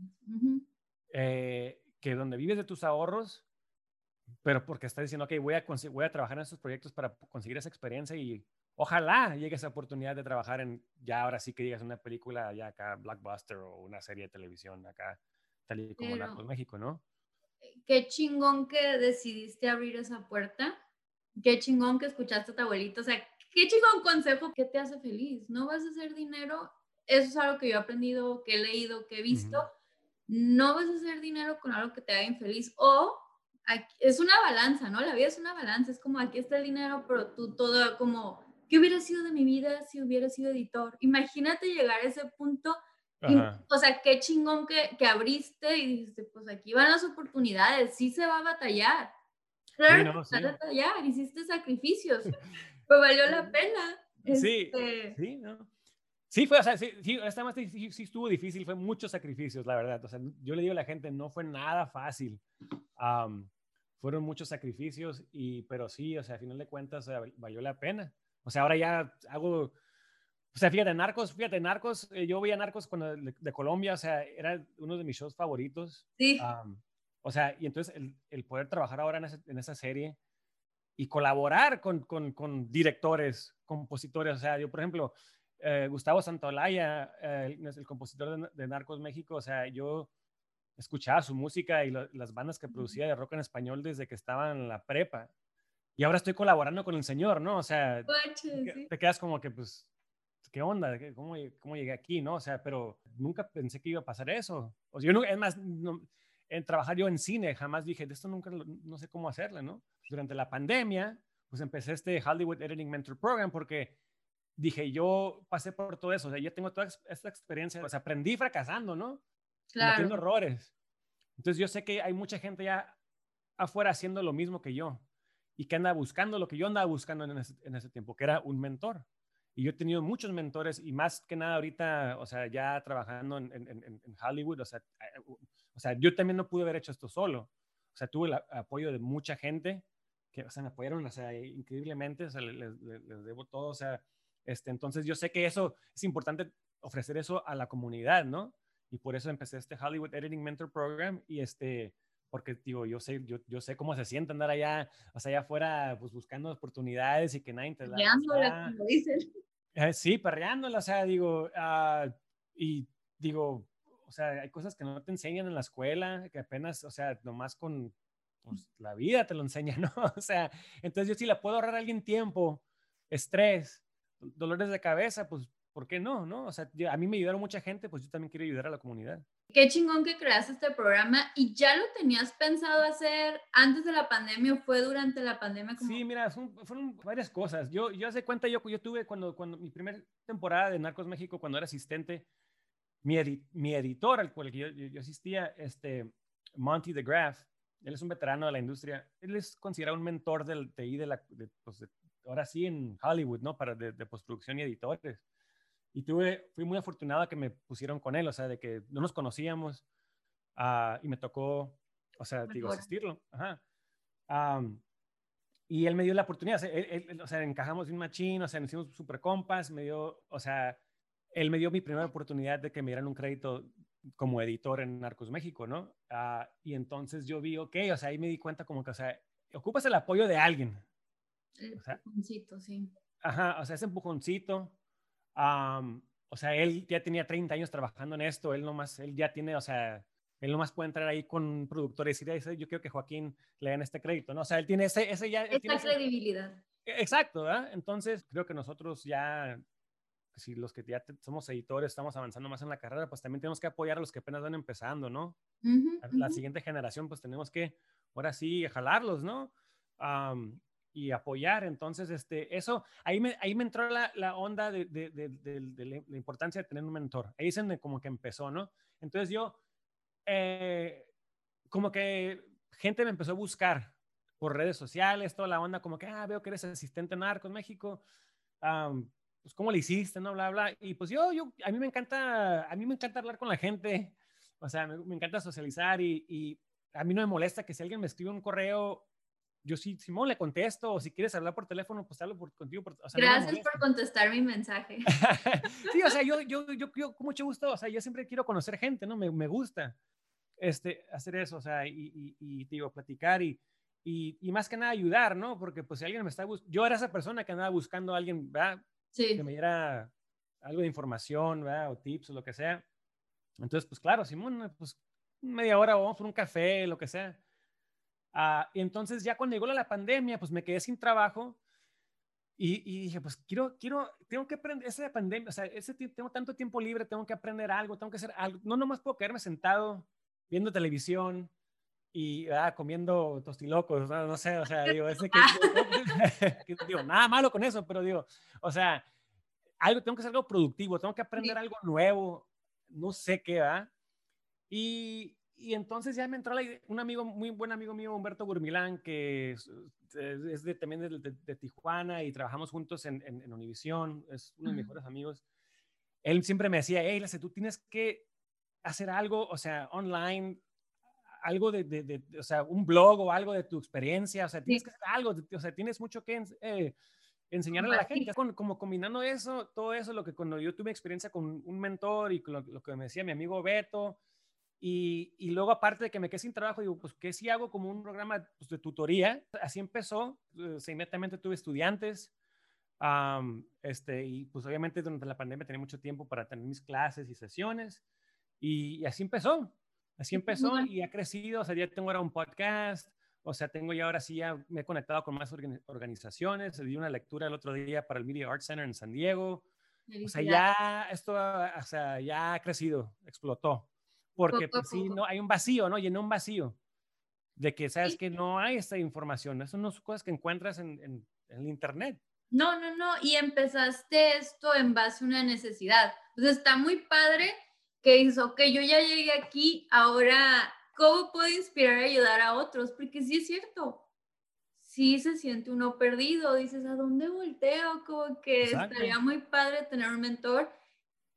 [SPEAKER 3] eh, que donde vives de tus ahorros, pero porque estás diciendo, ok, voy a, voy a trabajar en estos proyectos para conseguir esa experiencia y ojalá llegue esa oportunidad de trabajar en, ya ahora sí que digas una película ya acá, blockbuster o una serie de televisión acá, tal y como Narcos México, ¿no?
[SPEAKER 2] Qué chingón que decidiste abrir esa puerta, qué chingón que escuchaste a tu abuelito, o sea, qué chingón consejo que te hace feliz, no vas a hacer dinero, eso es algo que yo he aprendido, que he leído, que he visto, no vas a hacer dinero con algo que te haga infeliz o es una balanza, ¿no? La vida es una balanza, es como aquí está el dinero, pero tú todo como ¿qué hubiera sido de mi vida si hubiera sido editor? Imagínate llegar a ese punto, o sea, qué chingón que, que, abriste y dijiste, pues aquí van las oportunidades, sí se va a batallar. Claro, sí, no, a batallar, hiciste sacrificios, [laughs] pero valió la pena.
[SPEAKER 3] Sí, este sí, ¿no? Sí, fue, o sea, sí, sí, sí, sí, estuvo difícil, fue muchos sacrificios, la verdad. O sea, yo le digo a la gente, no fue nada fácil. fueron muchos sacrificios, y, pero sí, o sea, a final de cuentas, valió la pena. O sea, ahora ya hago, o sea, fíjate, Narcos, fíjate, Narcos, eh, yo veía Narcos cuando de, Colombia, o sea, era uno de mis shows favoritos.
[SPEAKER 2] Sí.
[SPEAKER 3] o sea, y entonces el, el poder trabajar ahora en, en, esa serie y colaborar con, con, con, directores, compositores, o sea, yo, por ejemplo, eh, Gustavo Santolaya, eh, el, el, compositor de, de, Narcos México, o sea, yo escuchaba su música y las bandas que producía de rock en español desde que estaba en la prepa. Y ahora estoy colaborando con el señor, ¿no? O sea, te quedas como que, pues, ¿qué onda? ¿Cómo, ¿Cómo, llegué aquí, no? O sea, pero nunca pensé que iba a pasar eso. O sea, yo es más, en trabajar yo en cine, jamás dije, de esto nunca, no sé cómo hacerlo, ¿no? Durante la pandemia, pues empecé este Hollywood Editing Mentor Program porque dije, yo pasé por todo eso, o sea, yo tengo toda esta experiencia, pues aprendí fracasando, ¿no? Claro. Cometiendo errores. Entonces yo sé que hay mucha gente ya afuera haciendo lo mismo que yo y que anda buscando lo que yo andaba buscando en ese, en ese tiempo, que era un mentor. Y yo he tenido muchos mentores y más que nada ahorita, o sea, ya trabajando en, en, en Hollywood, o sea, eh, o sea, yo también no pude haber hecho esto solo. O sea, tuve el apoyo de mucha gente que, o sea, me apoyaron, o sea, increíblemente, o sea, les, les, les debo todo, o sea, este, entonces yo sé que eso es importante ofrecer eso a la comunidad, ¿no? y por eso empecé este Hollywood Editing Mentor Program y este, porque digo, yo sé, yo, yo sé cómo se siente andar allá, o sea, allá afuera, pues buscando oportunidades y que nadie te
[SPEAKER 2] da. como dicen.
[SPEAKER 3] Eh, sí, perreándola, o sea, digo, uh, y digo, o sea, hay cosas que no te enseñan en la escuela, que apenas, o sea, nomás con pues, la vida te lo enseña, [laughs] ¿no? O sea, entonces yo sí la puedo ahorrar a alguien tiempo, estrés, dolores de cabeza, pues ¿por qué no? ¿no? O sea, a mí me ayudaron mucha gente, pues yo también quiero ayudar a la comunidad.
[SPEAKER 2] Qué chingón que creaste este programa y ya lo tenías pensado hacer antes de la pandemia o fue durante la pandemia.
[SPEAKER 3] Sí, mira, fueron, varias cosas. Yo, yo hace cuenta, yo, yo tuve cuando, cuando mi primera temporada de Narcos México, cuando era asistente, mi, mi editor al cual yo, yo, asistía, este, Monty the Graph, él es un veterano de la industria, él es considerado un mentor del TI de la, pues ahora sí en Hollywood, ¿no? Para de, de postproducción y editores. Y tuve, fui muy afortunada que me pusieron con él, o sea, de que no nos conocíamos uh, y me tocó, o sea, digo, asistirlo. Ajá. Um, y él me dio la oportunidad, o sea, encajamos en un machín, o sea, nos hicimos super compas, me dio, o sea, él me dio mi primera oportunidad de que me dieran un crédito como editor en Narcos México, ¿no? Uh, y entonces yo vi, ok, o sea, ahí me di cuenta como que, o sea, ocupas el apoyo de alguien.
[SPEAKER 2] El empujoncito, sí.
[SPEAKER 3] Ajá, o sea, ese empujoncito, o sea, él ya tenía 30 años trabajando en esto, él nomás, él ya tiene, o sea, él nomás puede entrar ahí con un productor y decir, yo quiero que Joaquín le den este crédito, ¿no? O sea, él tiene ese, ese ya...
[SPEAKER 2] Esa credibilidad.
[SPEAKER 3] E, exacto, ¿verdad? Entonces, creo que nosotros ya, si los que ya somos editores, estamos avanzando más en la carrera, pues también tenemos que apoyar a los que apenas van empezando, ¿no? la siguiente generación, pues tenemos que, ahora sí, jalarlos, ¿no? Y apoyar. Entonces, este, eso, ahí me, ahí me entró la, la onda de, de, de, la importancia de tener un mentor. Ahí es como que empezó, ¿no? Entonces yo, eh, como que gente me empezó a buscar por redes sociales, toda la onda, como que, ah, veo que eres asistente en Arcos México. pues, ¿cómo le hiciste? No, bla, bla. Y pues yo, yo, a mí me encanta, a mí me encanta hablar con la gente. O sea, me, me encanta socializar y, y a mí no me molesta que si alguien me escribe un correo yo sí, Simón, le contesto, o si quieres hablar por teléfono, pues hablo por, contigo.
[SPEAKER 2] Gracias por contestar mi mensaje. [laughs]
[SPEAKER 3] sí, o sea, yo, yo, yo, yo, con mucho gusto, o sea, yo siempre quiero conocer gente, ¿no? Me, me gusta este, hacer eso, o sea, y, y, digo, platicar y, y, y, más que nada ayudar, ¿no? Porque pues si alguien me está buscando, yo era esa persona que andaba buscando a alguien, ¿verdad?
[SPEAKER 2] Sí.
[SPEAKER 3] Que me diera algo de información, ¿verdad? O tips o lo que sea. Entonces, pues claro, Simón, pues media hora vamos por un café, lo que sea. Ah, entonces ya cuando llegó la pandemia, pues me quedé sin trabajo y, y, dije, pues quiero, quiero, tengo que aprender, esa pandemia, o sea, ese, tengo tanto tiempo libre, tengo que aprender algo, tengo que hacer algo, no nomás puedo quedarme sentado viendo televisión y ah, comiendo tostilocos, no, no, sé, o sea, digo, ese que, [laughs] digo, nada malo con eso, pero digo, o sea, algo, tengo que hacer algo productivo, tengo que aprender algo nuevo, no sé qué, ¿verdad? Y, y entonces ya me entró la idea, un amigo, muy buen amigo mío, Humberto Gurmilán, que es, de, también de, Tijuana y trabajamos juntos en, en, Univisión, es uno de mis mejores amigos. Él siempre me decía, hey, tú tienes que hacer algo, o sea, online, algo de, de, o sea, un blog o algo de tu experiencia, o sea, tienes que hacer algo, o sea, tienes mucho que eh, enseñarle a la gente. como combinando eso, todo eso, lo que cuando yo tuve experiencia con un mentor y lo, lo que me decía mi amigo Beto, y, y, luego, aparte de que me quedé sin trabajo, digo, pues, ¿qué si hago como un programa pues, de tutoría? Así empezó. Eh, inmediatamente tuve estudiantes. este, y pues obviamente durante la pandemia tenía mucho tiempo para tener mis clases y sesiones. Y, así empezó. Así empezó y ha crecido, o sea, ya tengo ahora un podcast, o sea, tengo ya ahora sí, ya me he conectado con más organizaciones, di una lectura el otro día para el Media Arts Center en San Diego. O sea, ya esto, o sea, ya ha crecido, explotó. Porque pues, sí, no, hay un vacío, ¿no? Llenó un vacío de que sabes que no hay esta información. Eso no son cosas que encuentras en, en, en, el Internet.
[SPEAKER 2] No, no, no. Y empezaste esto en base a una necesidad. Entonces está muy padre que dices, ok, yo ya llegué aquí, ahora, ¿cómo puedo inspirar y ayudar a otros? Porque sí es cierto, sí se siente uno perdido, dices, ¿a dónde volteo? Como que estaría muy padre tener un mentor.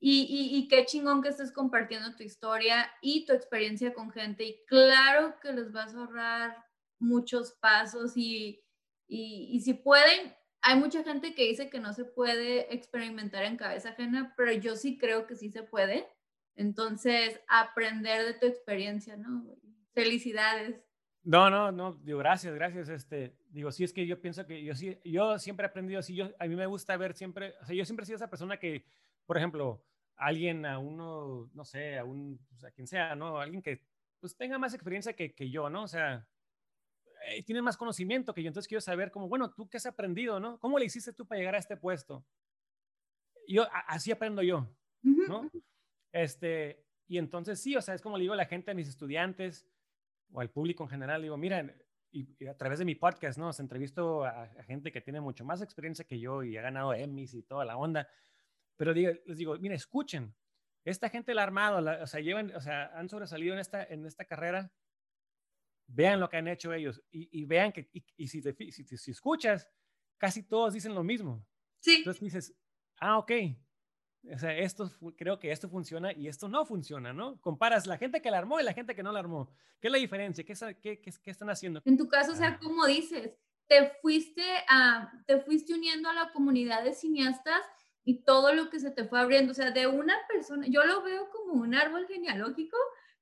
[SPEAKER 2] Y, y, y, qué chingón que estés compartiendo tu historia y tu experiencia con gente. Y claro que les vas a ahorrar muchos pasos y, y, si pueden, hay mucha gente que dice que no se puede experimentar en cabeza ajena, pero yo sí creo que sí se puede. Entonces, aprender de tu experiencia, ¿no? Felicidades.
[SPEAKER 3] No, no, no, digo, gracias, gracias. Este, digo, sí es que yo pienso que yo sí, yo siempre he aprendido así, yo, a mí me gusta ver siempre, o sea, yo siempre he sido esa persona que, por ejemplo, alguien, a uno, no sé, a un, pues, a quien sea, ¿no? Alguien que, pues, tenga más experiencia que, que yo, ¿no? O sea, eh, tiene más conocimiento que yo, entonces quiero saber como, bueno, ¿tú qué has aprendido, no? ¿Cómo le hiciste tú para llegar a este puesto? Yo, así aprendo yo, ¿no? Este, y entonces sí, o sea, es como le digo a la gente, a mis estudiantes o al público en general, digo, miren, y, a través de mi podcast, ¿no? Se entrevisto a, gente que tiene mucho más experiencia que yo y ha ganado Emmys y toda la onda, pero digo, les digo, miren, escuchen, esta gente la ha armado, o sea, llevan, o sea, han sobresalido en esta, en esta carrera, vean lo que han hecho ellos y, vean que, y, si, te, si, si, escuchas, casi todos dicen lo mismo.
[SPEAKER 2] Sí.
[SPEAKER 3] Entonces dices, ah, ok, o sea, esto, creo que esto funciona y esto no funciona, ¿no? Comparas la gente que la armó y la gente que no la armó. ¿Qué es la diferencia? ¿Qué, qué, qué, están haciendo?
[SPEAKER 2] En tu caso, o sea, ah. como dices, te fuiste, a, te fuiste uniendo a la comunidad de cineastas y todo lo que se te fue abriendo, o sea, de una persona, yo lo veo como un árbol genealógico,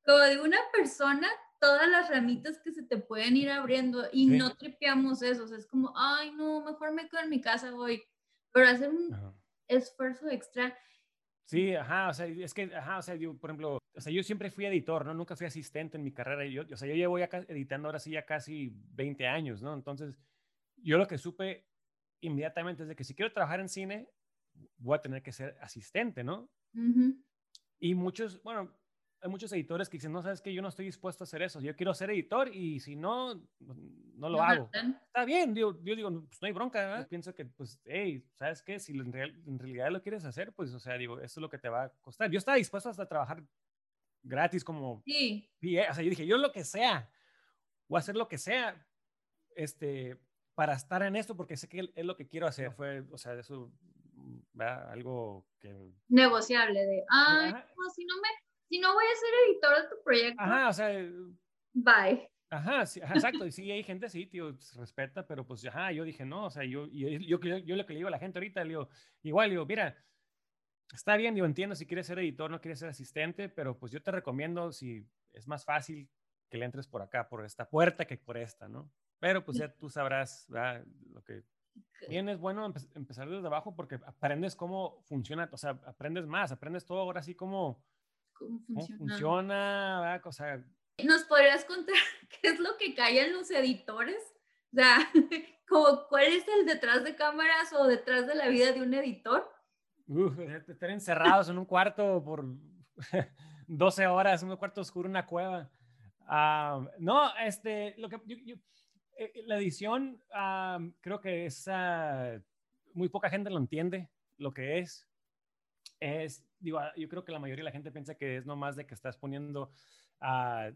[SPEAKER 2] como de una persona, todas las ramitas que se te pueden ir abriendo y no tripeamos eso, o sea, es como, ay, no, mejor me quedo en mi casa hoy, pero hacer un esfuerzo extra
[SPEAKER 3] Sí, ajá, o sea, es que, ajá, o sea, yo, por ejemplo, o sea, yo siempre fui editor, ¿no? Nunca fui asistente en mi carrera. Yo, o sea, yo llevo ya editando ahora sí ya casi 20 años, ¿no? Entonces, yo lo que supe inmediatamente es de que si quiero trabajar en cine, voy a tener que ser asistente, ¿no? Y muchos, bueno, hay muchos editores que dicen, no, sabes que yo no estoy dispuesto a hacer eso, yo quiero ser editor y si no, no lo hago. Está bien, yo, yo digo, pues no hay bronca, pienso que, pues, hey, ¿sabes qué? Si en, realidad lo quieres hacer, pues, o sea, digo, eso es lo que te va a costar. Yo estaba dispuesto hasta a trabajar gratis como...
[SPEAKER 2] Sí.
[SPEAKER 3] O sea, yo dije, yo lo que sea, voy a hacer lo que sea, este, para estar en esto, porque sé que es lo que quiero hacer. Fue, o sea, eso, algo que...
[SPEAKER 2] Negociable de, ay, no, si no me si no voy a ser editor de tu proyecto.
[SPEAKER 3] Ajá, o sea.
[SPEAKER 2] Bye.
[SPEAKER 3] Ajá, sí, exacto. Y sí, hay gente, sí, tío, se respeta, pero pues, ajá, yo dije, no, o sea, yo, yo, yo, yo, lo que le digo a la gente ahorita, le digo, igual, digo, mira, está bien, digo, entiendo si quieres ser editor, no quieres ser asistente, pero pues yo te recomiendo si es más fácil que le entres por acá, por esta puerta que por esta, ¿no? Pero pues ya tú sabrás ¿verdad? lo que bien es bueno empezar desde abajo porque aprendes cómo funciona, o sea, aprendes más, aprendes todo ahora sí como
[SPEAKER 2] cómo funciona.
[SPEAKER 3] funciona, o sea...
[SPEAKER 2] ¿Nos podrías contar [laughs] qué es lo que callan los editores? O sea, [laughs] como, ¿cuál es el detrás de cámaras o detrás de la vida de un editor?
[SPEAKER 3] Uf, estar encerrados en un cuarto por [laughs] 12 horas, en un cuarto oscuro, una cueva. Ah, no, este, lo que yo, eh, eh, la edición, ah, creo que es, ah, muy poca gente lo entiende, lo que es. Es digo, ah, yo creo que la mayoría de la gente piensa que es nomás de que estás poniendo [laughs] a...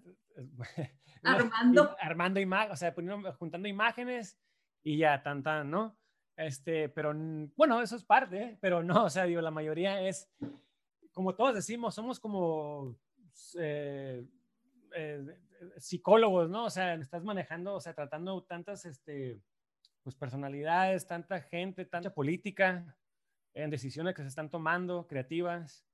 [SPEAKER 2] armando.
[SPEAKER 3] armando imágenes, o sea, poniendo, juntando imágenes y ya, tan, tan, ¿no? Este, pero bueno, eso es parte, pero no, o sea, digo, la mayoría es, como todos decimos, somos como eh, eh, psicólogos, ¿no? O sea, estás manejando, o sea, tratando tantas, este, pues personalidades, tanta gente, tanta política, en decisiones que se están tomando, creativas.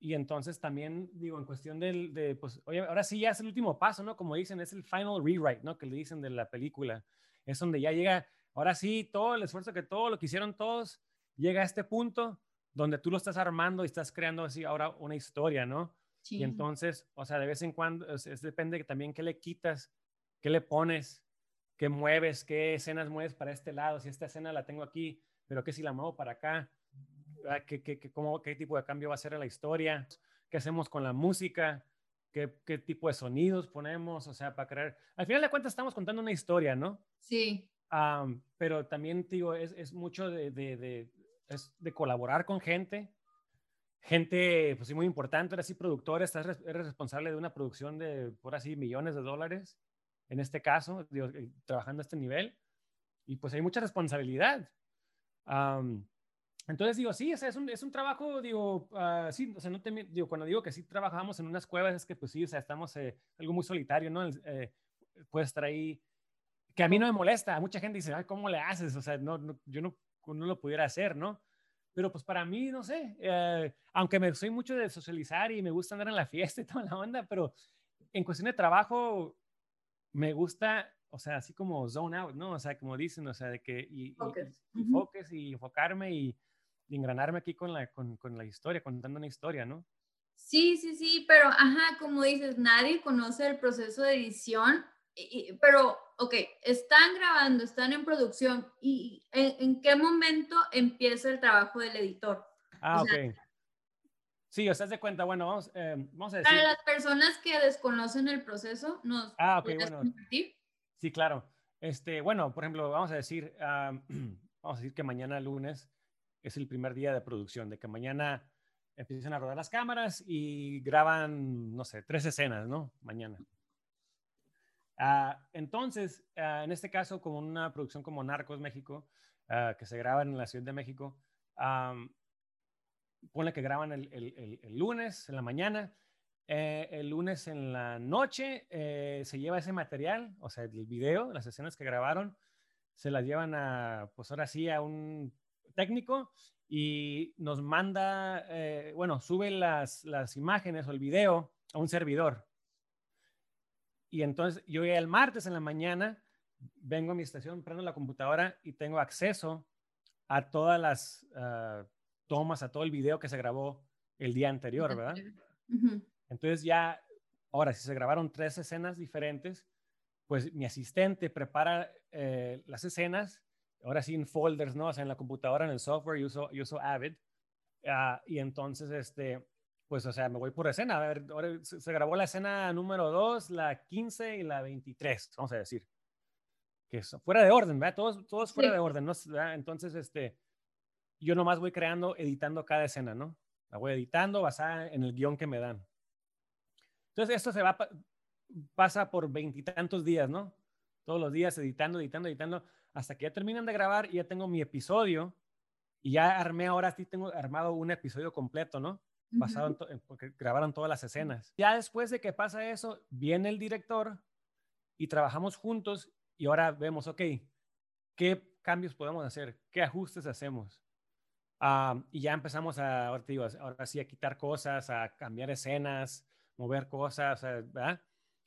[SPEAKER 3] y entonces también, digo, en cuestión del, de, pues, oye, ahora sí ya es el último paso, ¿no? Como dicen, es el final rewrite, ¿no? Que le dicen de la película. Es donde ya llega, ahora sí, todo el esfuerzo que todo lo que hicieron todos, llega a este punto donde tú lo estás armando y estás creando así ahora una historia, ¿no? Y entonces, o sea, de vez en cuando, es, depende también qué le quitas, qué le pones, qué mueves, qué escenas mueves para este lado. Si esta escena la tengo aquí, pero qué si la muevo para acá, ah, ¿Qué, qué, qué, cómo, qué tipo de cambio va a ser en la historia, qué hacemos con la música, qué, qué tipo de sonidos ponemos, o sea, para crear. Al final de cuentas, estamos contando una historia, ¿no?
[SPEAKER 2] Sí.
[SPEAKER 3] pero también, digo, es, es mucho de, de, de, es de colaborar con gente gente, pues sí, muy importante, eres sí productor, estás, eres responsable de una producción de, por así, millones de dólares, en este caso, eh, trabajando a este nivel, y pues hay mucha responsabilidad. entonces digo, sí, es, un, es un trabajo, digo, uh, sí, o sea, no te, digo, cuando digo que sí trabajamos en unas cuevas, es que pues sí, o sea, estamos eh, algo muy solitario, ¿no? Eh, puedes estar ahí, que a mí no me molesta, mucha gente dice, ay, ¿cómo le haces? O sea, no, no yo no, no lo pudiera hacer, ¿no? Pero pues para mí, no sé, eh, aunque me soy mucho de socializar y me gusta andar en la [laughs] fiesta y toda la onda, pero en cuestión de trabajo me gusta, o sea, así como zone out, ¿no? O sea, como dicen, o sea, de que y, y, y, enfocarme y, engranarme aquí con la, con, con la historia, contando una historia, ¿no?
[SPEAKER 2] Sí, sí, sí, pero ajá, como dices, nadie conoce el proceso de edición, pero ok, están grabando, están en producción, ¿y en, qué momento empieza el trabajo del editor?
[SPEAKER 3] Ah, ok. Sí, o sea, de cuenta, bueno, vamos, eh, vamos a decir...
[SPEAKER 2] Para las personas que desconocen el proceso, ¿nos
[SPEAKER 3] ah, ok, bueno. Sí, claro. Este, bueno, por ejemplo, vamos a decir, [clears throat] vamos a decir que mañana lunes es el primer día de producción, de que mañana empiezan a rodar las cámaras y graban, no sé, tres escenas, ¿no? Mañana. Ah, entonces, ah, en este caso, como una producción como Narcos México, ah, que se graba en la Ciudad de México, pone que graban el, lunes en la mañana, eh, el lunes en la noche eh, se lleva ese material, o sea, el video, las escenas que grabaron, se las llevan a, pues ahora sí, a un técnico y nos manda, eh, bueno, sube las imágenes o el video a un servidor. Y entonces yo el martes en la mañana vengo a mi estación, prendo la computadora y tengo acceso a todas las ah, tomas, a todo el video que se grabó el día anterior, ¿verdad? Entonces ya, ahora, si se grabaron tres escenas diferentes, pues mi asistente prepara eh, las escenas, ahora sí en folders, ¿no? O sea, en la computadora, en el software, yo uso, yo uso Avid. Ah, y entonces, este, pues, o sea, me voy por escena. A ver, ahora se, grabó la escena número 2, la 15 y la 23, vamos a decir. Que es fuera de orden, ¿verdad? Todos, todos fuera de orden, ¿no? Entonces, este, yo nomás voy creando, editando cada escena, ¿no? La voy editando basada en el guion que me dan. Entonces, esto se va, pasa por veintitantos días, ¿no? Todos los días editando, editando, editando, hasta que ya terminan de grabar y ya tengo mi episodio y ya armé, ahora sí tengo armado un episodio completo, ¿no? Basado en, porque grabaron todas las escenas. Ya después de que pasa eso, viene el director y trabajamos juntos y ahora vemos, ok, ¿qué cambios podemos hacer? ¿Qué ajustes hacemos? y ya empezamos a, ahora, digo, ahora sí, a quitar cosas, a cambiar escenas, mover cosas, ¿verdad?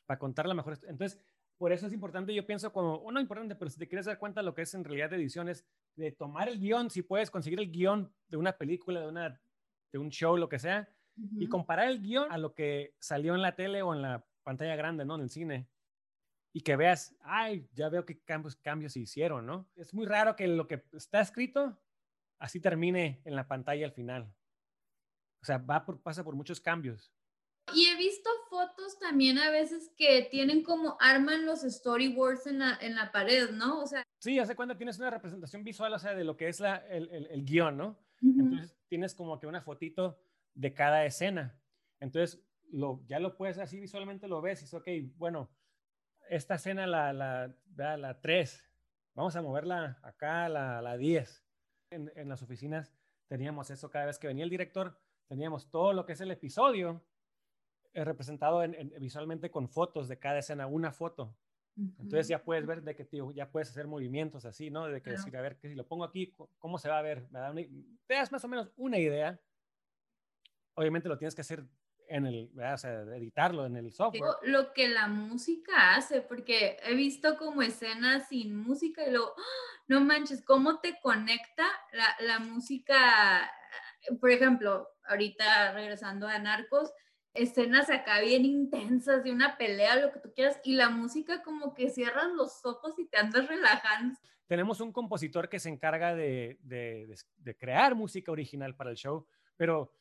[SPEAKER 3] Para contar la mejor. Entonces, por eso es importante, yo pienso como, no importante, pero si te quieres dar cuenta de lo que es en realidad de ediciones, de tomar el guion, si puedes conseguir el guion de una película, de una de un show, lo que sea, y comparar el guion a lo que salió en la tele o en la pantalla grande, ¿no? En el cine. Y que veas, ay, ya veo qué cambios, cambios se hicieron, ¿no? Es muy raro que lo que está escrito así termine en la pantalla al final. O sea, va por, pasa por muchos cambios.
[SPEAKER 2] Y he visto fotos también a veces que tienen como arman los storyboards en la, en la pared, ¿no? O sea.
[SPEAKER 3] Sí, hace cuando tienes una representación visual, o sea, de lo que es la, el, el, el guion, ¿no? Entonces tienes como que una fotito de cada escena. Entonces lo, ya lo puedes así visualmente, lo ves y es, ok, bueno, esta escena, la, la, la 3, vamos a moverla acá la, la 10. En, en, las oficinas teníamos eso cada vez que venía el director, teníamos todo lo que es el episodio eh, representado visualmente con fotos de cada escena, una foto. Entonces ya puedes ver de que tío, ya puedes hacer movimientos así, ¿no? De que decir, a ver, que si lo pongo aquí, ¿cómo se va a ver? te das más o menos una idea. Obviamente lo tienes que hacer en el, o sea, editarlo en el software.
[SPEAKER 2] lo que la música hace, porque he visto como escenas sin música y luego, ¡ah! no manches, ¿cómo te conecta la, la música? Por ejemplo, ahorita regresando a Narcos, escenas acá bien intensas de una pelea, lo que tú quieras, y la música como que cierras los ojos y te andas relajando.
[SPEAKER 3] Tenemos un compositor que se encarga de, de, de crear música original para el show, pero,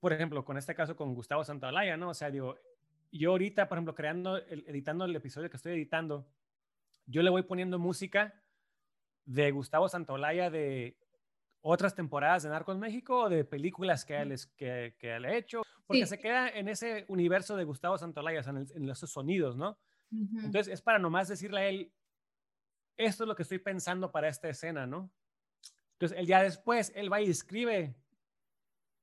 [SPEAKER 3] por ejemplo, con este caso con Gustavo Santaolalla, ¿no? O sea, digo, yo ahorita, por ejemplo, creando, editando el episodio que estoy editando, yo le voy poniendo música de Gustavo Santaolalla de otras temporadas de Narcos México o de películas que él, que, que él ha hecho, porque se queda en ese universo de Gustavo Santaolalla, en, en esos sonidos, ¿no? Entonces es para nomás decirle a él, esto es lo que estoy pensando para esta escena, ¿no? Entonces él ya después, él va y escribe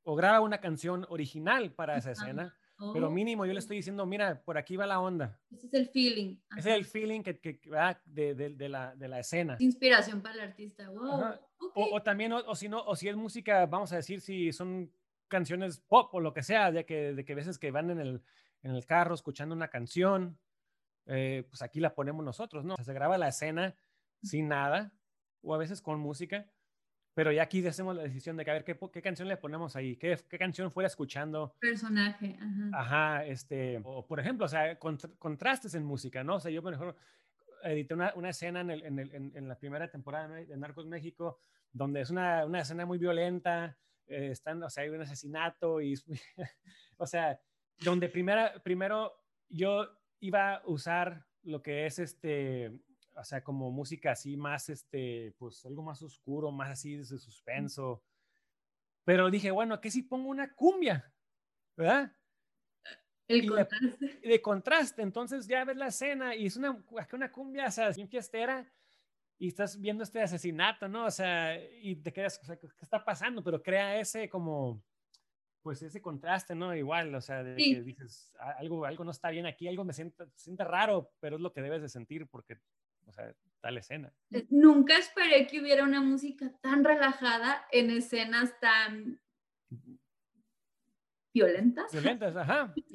[SPEAKER 3] o graba una canción original para esa escena pero oh. mínimo yo le estoy diciendo, mira, por aquí va la onda.
[SPEAKER 2] Ese es el feeling.
[SPEAKER 3] Ese es el feeling que, que, va de, de, de, la, de la escena.
[SPEAKER 2] Inspiración para el artista, wow.
[SPEAKER 3] O, también, o, si no, o si es música, vamos a decir, si son canciones pop o lo que sea, de que, de que veces que van en el, en el carro escuchando una canción, eh, pues aquí la ponemos nosotros, ¿no? se graba la escena sin nada, o a veces con música, pero ya aquí hacemos la decisión de que a ver qué, qué canción le ponemos ahí, qué, qué, canción fuera escuchando.
[SPEAKER 2] Personaje, ajá.
[SPEAKER 3] Ajá, este, o por ejemplo, o sea, contrastes en música, ¿no? O sea, yo por ejemplo edité una, una escena en, el, en, el, en, la primera temporada de Narcos México, donde es una, una escena muy violenta, eh, están, o sea, hay un asesinato y, [laughs] o sea, donde primera, primero yo iba a usar lo que es este, o sea, como música así más, este, pues algo más oscuro, más así de suspenso. Pero dije, bueno, aquí si pongo una cumbia, ¿verdad?
[SPEAKER 2] El contraste.
[SPEAKER 3] de contraste, entonces ya ves la escena y es una, una cumbia, o sea, bien fiestera, y estás viendo este asesinato, ¿no? O sea, y te quedas, o sea, ¿qué está pasando? Pero crea ese como, pues ese contraste, ¿no? Igual, o sea, de que dices, algo, algo no está bien aquí, algo me siente, siente raro, pero es lo que debes de sentir porque o sea, tal escena.
[SPEAKER 2] Nunca esperé que hubiera una música tan relajada en escenas tan violentas.
[SPEAKER 3] Violentas, ajá. [laughs]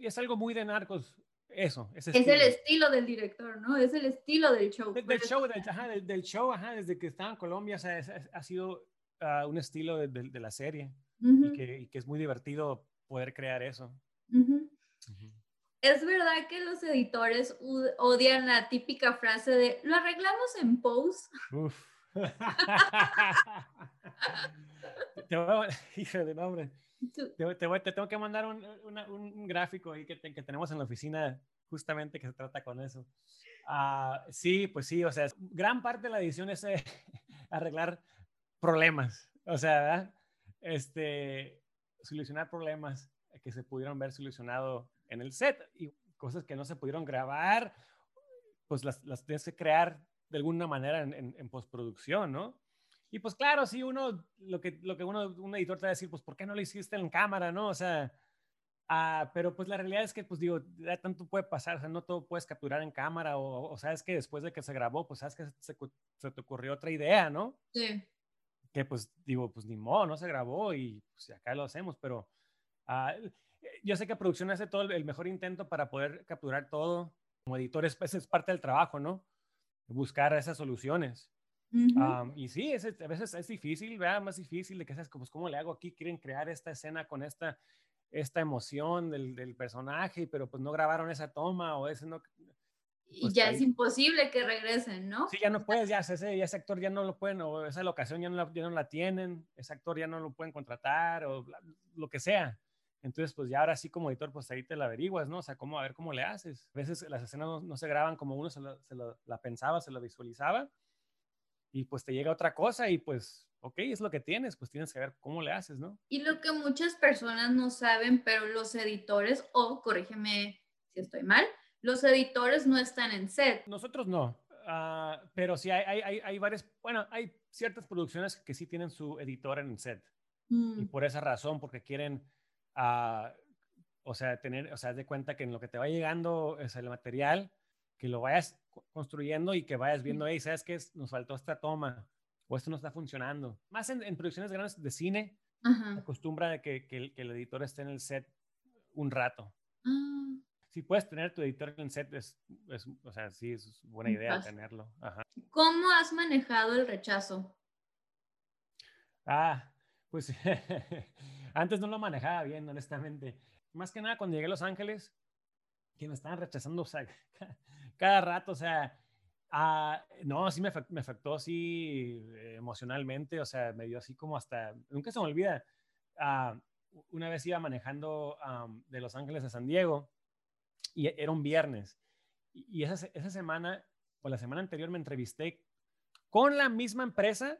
[SPEAKER 3] Y es, algo muy de narcos, eso.
[SPEAKER 2] es el estilo del director, ¿no? Es el estilo del show.
[SPEAKER 3] del, show del, ajá, del, show, ajá, desde que estaba en Colombia, o sea, ha sido ah, un estilo de, la serie y, que, es muy divertido poder crear eso.
[SPEAKER 2] ¿Es verdad que los editores odian la típica frase de lo arreglamos en post? Uf. [laughs]
[SPEAKER 3] te voy de [laughs] nombre. Te, tengo que mandar un, gráfico ahí que, que, tenemos en la oficina justamente que se trata con eso. Ah, sí, pues sí, o sea, gran parte de la edición es eh, [laughs] arreglar problemas, o sea, este, solucionar problemas que se pudieron ver solucionado en el set y cosas que no se pudieron grabar, pues las, las tienes que crear de alguna manera en, en, postproducción, ¿no? Y pues claro, sí, uno, lo que, lo que uno, un editor te va a decir, pues, ¿por qué no lo hiciste en cámara, no? O sea, ah, pero pues la realidad es que, pues digo, ya tanto puede pasar, o sea, no todo puedes capturar en cámara, o, o sabes que después de que se grabó, pues sabes que se, se, te ocurrió otra idea, ¿no?
[SPEAKER 2] Sí.
[SPEAKER 3] Que pues digo, pues ni modo, no se grabó y pues acá lo hacemos, pero ah, yo sé que producción hace todo el mejor intento para poder capturar todo. Como editores, pues es parte del trabajo, ¿no? Buscar esas soluciones. Y sí, es, a veces es difícil, ¿verdad? Más difícil de que seas como, ¿cómo le hago aquí? Quieren crear esta escena con esta, esta emoción del, del personaje, pero pues no grabaron esa toma o ese no...
[SPEAKER 2] y pues, ya es imposible que regresen, ¿no?
[SPEAKER 3] Sí, ya no puedes, ya ese, ese actor ya no lo pueden, o esa locación ya no, la, ya no la tienen, ese actor ya no lo pueden contratar, o lo que sea. Entonces, pues ya ahora sí como editor, pues ahí te la averiguas, ¿no? O sea, cómo, a ver cómo le haces. A veces las escenas no, se graban como uno se, lo, la pensaba, se lo visualizaba, y pues te llega otra cosa y pues, ok, es lo que tienes, pues tienes que ver cómo le haces, ¿no?
[SPEAKER 2] Y lo que muchas personas no saben, pero los editores, o corrígeme si estoy mal, los editores no están en set.
[SPEAKER 3] Nosotros no, uh, pero sí hay, hay, hay, varias, bueno, hay ciertas producciones que sí tienen su editor en set. Mm. Y por esa razón, porque quieren o sea, tener, o sea, de cuenta que en lo que te va llegando es el material, que lo vayas construyendo y que vayas viendo, hey, ¿sabes qué? Nos faltó esta toma o esto no está funcionando. Más en, producciones grandes de cine, se acostumbra de que, que, el, editor esté en el set un rato. Ah. Si puedes tener tu editor en el set, es, es, o sea, sí, es buena idea tenerlo.
[SPEAKER 2] ¿Cómo has manejado el rechazo?
[SPEAKER 3] Ah, pues [laughs] Antes no lo manejaba bien, honestamente. Más que nada cuando llegué a Los Ángeles, que me estaban rechazando, o sea, [laughs] cada rato, o sea, ah, no, sí me, afectó así eh, emocionalmente, o sea, me dio así como hasta, nunca se me olvida, ah, una vez iba manejando de Los Ángeles a San Diego y era un viernes. Y, esa, esa semana, o la semana anterior, me entrevisté con la misma empresa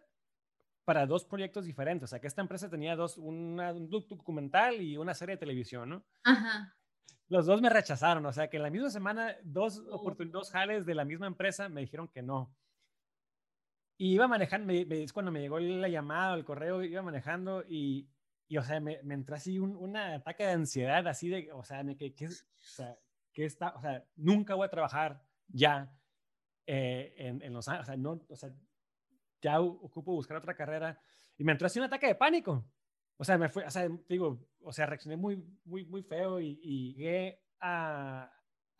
[SPEAKER 3] para dos proyectos diferentes. O sea, que esta empresa tenía dos, una, un documental y una serie de televisión, ¿no? Ajá. Los dos me rechazaron. O sea, que en la misma semana, dos, dos jales de la misma empresa me dijeron que no. Y iba manejando, me, es cuando me llegó la llamada, el correo, iba manejando y, y o sea, me, me entró así un, ataque de ansiedad, así de, o sea, me, que, que, o sea, que está, o sea, nunca voy a trabajar ya eh, en, en, Los Ángeles, o sea, no, o sea, ya ocupo buscar otra carrera. Y me entró así un ataque de pánico. O sea, me fue, o sea, digo, o sea, reaccioné muy, muy, muy feo y, y llegué a,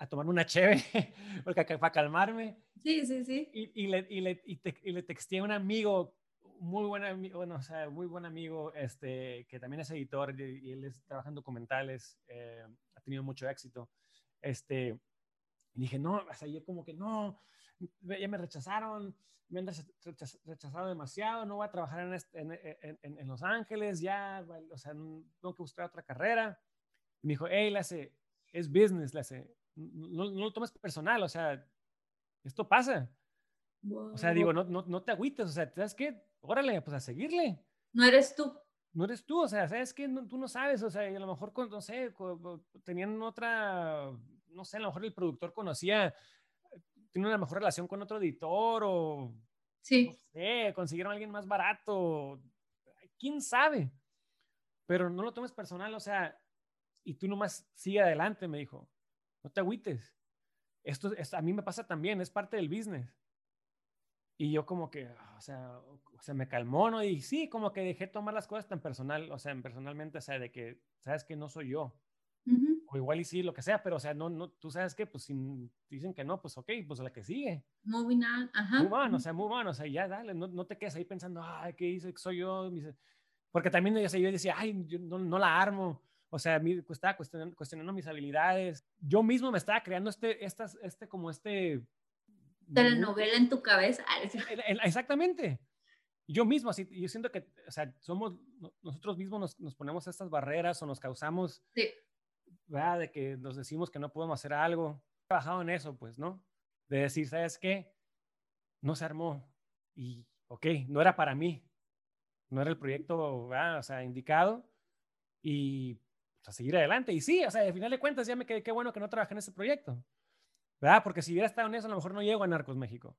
[SPEAKER 3] a tomarme una cheve [laughs] porque, para calmarme.
[SPEAKER 2] Sí, sí, sí.
[SPEAKER 3] Y, y, le, y, le, y, te, y le texté a un amigo, muy buen amigo, bueno, o sea, muy buen amigo, este, que también es editor y, él es, trabaja en documentales, eh, ha tenido mucho éxito. Este, dije, no, o sea, yo como que no, ya me rechazaron, me han rechazado demasiado, no voy a trabajar en, este, en, en, en, Los Ángeles, ya, o sea, tengo que buscar otra carrera. Y me dijo, hey, le hace, es business, le hace, no, no, lo tomes personal, o sea, esto pasa. O sea, digo, no, no, no te agüites, o sea, ¿sabes qué? Órale, pues a seguirle.
[SPEAKER 2] No eres tú.
[SPEAKER 3] No eres tú, o sea, ¿sabes qué? tú no sabes, o sea, a lo mejor, no sé, tenían otra, no sé, a lo mejor el productor conocía tiene una mejor relación con otro editor o,
[SPEAKER 2] sí.
[SPEAKER 3] no sé, consiguieron a alguien más barato, quién sabe. Pero no lo tomes personal, o sea, y tú nomás sigue adelante, me dijo. No te agüites. Esto, a mí me pasa también, es parte del business. Y yo como que, o sea, o me calmó, ¿no? Y sí, como que dejé tomar las cosas tan personal, o sea, personalmente, o sea, de que, sabes que no soy yo o igual y sí, lo que sea, pero o sea, no, no, tú sabes que, pues si dicen que no, pues ok, pues la que sigue.
[SPEAKER 2] Moving on, ajá.
[SPEAKER 3] Move on, o sea, move on, o sea, ya dale, no, no te quedes ahí pensando, ay, ¿qué hice? Soy yo. Porque también yo, yo decía, ay, yo no, no la armo. O sea, pues, estaba cuestionando, cuestionando, mis habilidades. Yo mismo me estaba creando este, estas, este, como este...
[SPEAKER 2] Telenovela en tu cabeza. [laughs]
[SPEAKER 3] Exactamente. Yo mismo, así, yo siento que, o sea, somos, nosotros mismos nos, nos ponemos estas barreras o nos causamos
[SPEAKER 2] sí.
[SPEAKER 3] ¿Verdad? De que nos decimos que no podemos hacer algo. He trabajado en eso, pues, ¿no? De decir, ¿sabes qué? No se armó y, ok, no era para mí. No era el proyecto, ¿verdad? o sea, indicado y pues, a seguir adelante. Y sí, o sea, al final de cuentas ya me quedé, qué bueno que no trabajé en ese proyecto, ¿verdad? Porque si hubiera estado en eso, a lo mejor no llego a Narcos México.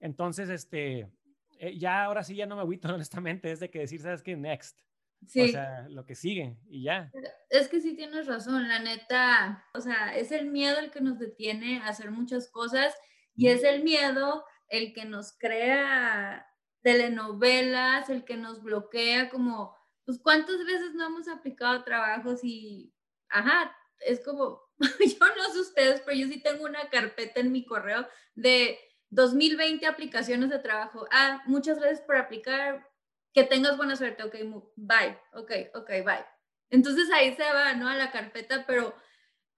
[SPEAKER 3] Entonces, este, eh, ya ahora sí ya no me agüito, [laughs] honestamente, es de que decir, ¿sabes qué? Next. Sí. O sea, lo que sigue y ya.
[SPEAKER 2] Es que sí tienes razón, la neta, o sea, es el miedo el que nos detiene a hacer muchas cosas y es el miedo el que nos crea telenovelas, el que nos bloquea como, pues cuántas veces no hemos aplicado trabajos y, ajá, es como, [laughs] yo no sé ustedes, pero yo sí tengo una carpeta en mi correo de 2020 aplicaciones de trabajo. Ah, muchas gracias por aplicar, que tengas buena suerte, ok, bye, ok, ok, bye. Entonces ahí se va, ¿no? A la carpeta, pero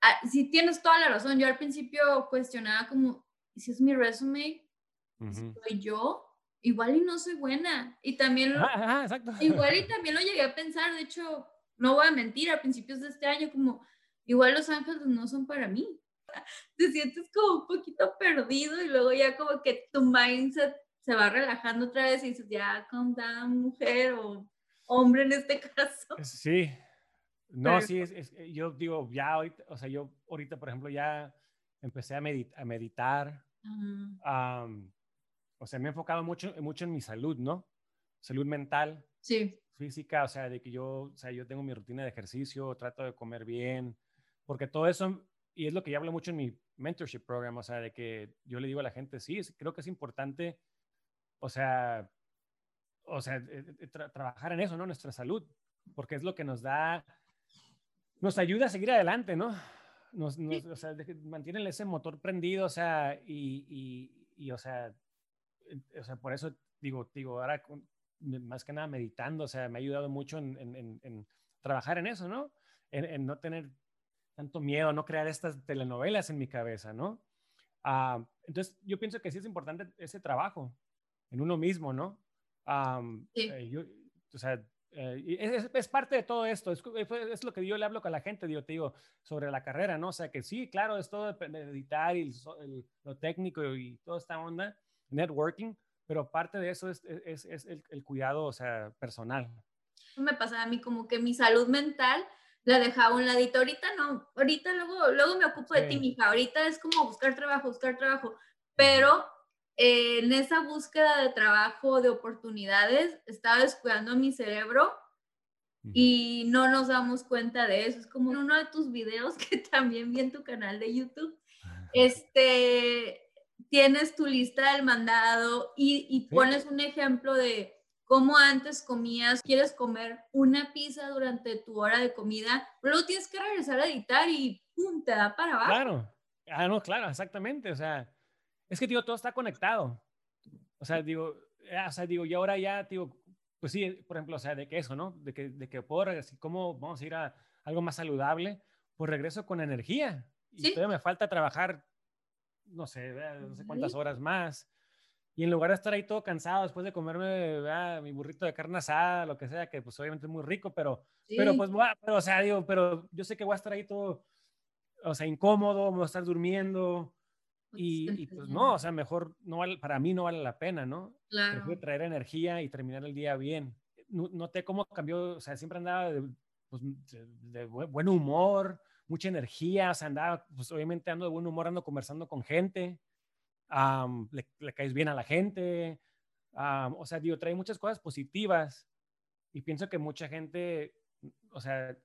[SPEAKER 2] ah, si tienes toda la razón, yo al principio cuestionaba como, si es mi resume? ¿Soy yo? Igual y no soy buena. Y también lo, igual y [laughs] también lo llegué a pensar, de hecho, no voy a mentir, a principios de este año, como, igual Los Ángeles no son para mí. [laughs] Te sientes como un poquito perdido y luego ya como que tu mindset se va relajando otra vez y dices, ya, calm down, mujer o hombre en este [laughs] caso.
[SPEAKER 3] Sí. No, sí, es, eh, yo digo, ya ahorita, o sea, yo ahorita, por ejemplo, ya empecé a, a meditar. o sea, me he enfocado mucho, mucho en mi salud, ¿no? Salud mental.
[SPEAKER 2] Sí.
[SPEAKER 3] Física, o sea, de que yo, o sea, yo tengo mi rutina de ejercicio, trato de comer bien, porque todo eso, y es lo que yo hablo mucho en mi mentorship program, o sea, de que yo le digo a la gente, sí, creo que es importante o sea, o sea, eh, eh, trabajar en eso, ¿no? Nuestra salud, porque es lo que nos da, nos ayuda a seguir adelante, ¿no? Nos, o sea, mantienen ese motor prendido, o sea, y, y, o sea, eh, o sea, por eso digo, digo, ahora más que nada meditando, o sea, me ha ayudado mucho en, trabajar en eso, ¿no? En, no tener tanto miedo, no crear estas telenovelas en mi cabeza, ¿no? Ah, entonces, yo pienso que sí es importante ese trabajo en uno mismo, ¿no? sí. Eh, o sea, eh, es, parte de todo esto, es, es, lo que yo le hablo con la gente, digo, te digo, sobre la carrera, ¿no? O sea, que sí, claro, es todo de, editar y lo técnico y toda esta onda, networking, pero parte de eso es, es, es el, el, cuidado, o sea, personal.
[SPEAKER 2] Me pasa a mí como que mi salud mental la dejaba un ladito, ahorita no, ahorita luego, luego me ocupo de ti, mija, ahorita es como buscar trabajo, buscar trabajo, pero eh, en esa búsqueda de trabajo, de oportunidades, estaba descuidando mi cerebro y no nos damos cuenta de eso. Es como uno de tus videos [laughs] que también vi en tu canal de YouTube. Este, tienes tu lista del mandado y, pones un ejemplo de cómo antes comías, quieres comer una pizza durante tu hora de comida, luego tienes que regresar a editar y ¡pum! te da para abajo.
[SPEAKER 3] Claro, ah, no, claro, exactamente, o sea, es que digo, todo está conectado. O sea, digo, ah, o sea, digo, y ahora ya, digo, pues sí, por ejemplo, o sea, de que eso, ¿no? De que, de que puedo regresar, ¿cómo vamos a ir a algo más saludable? Pues regreso con energía. Y todavía me falta trabajar no sé, no sé cuántas horas más. Y en lugar de estar ahí todo cansado después de comerme mi burrito de carne asada, lo que sea, que pues obviamente es muy rico, pero, pero pues, pero, o sea, digo, pero yo sé que voy a estar ahí todo, o sea, incómodo, voy a estar durmiendo. Pues, y, pues no, o sea, mejor, no vale, para mí no vale la pena, ¿no? Claro. Prefiero traer energía y terminar el día bien. Noté cómo cambió, o sea, siempre andaba de, pues, de buen humor, mucha energía, o sea, andaba, pues obviamente ando de buen humor, ando conversando con gente, le, caes bien a la gente, o sea, digo, trae muchas cosas positivas y pienso que mucha gente, o sea,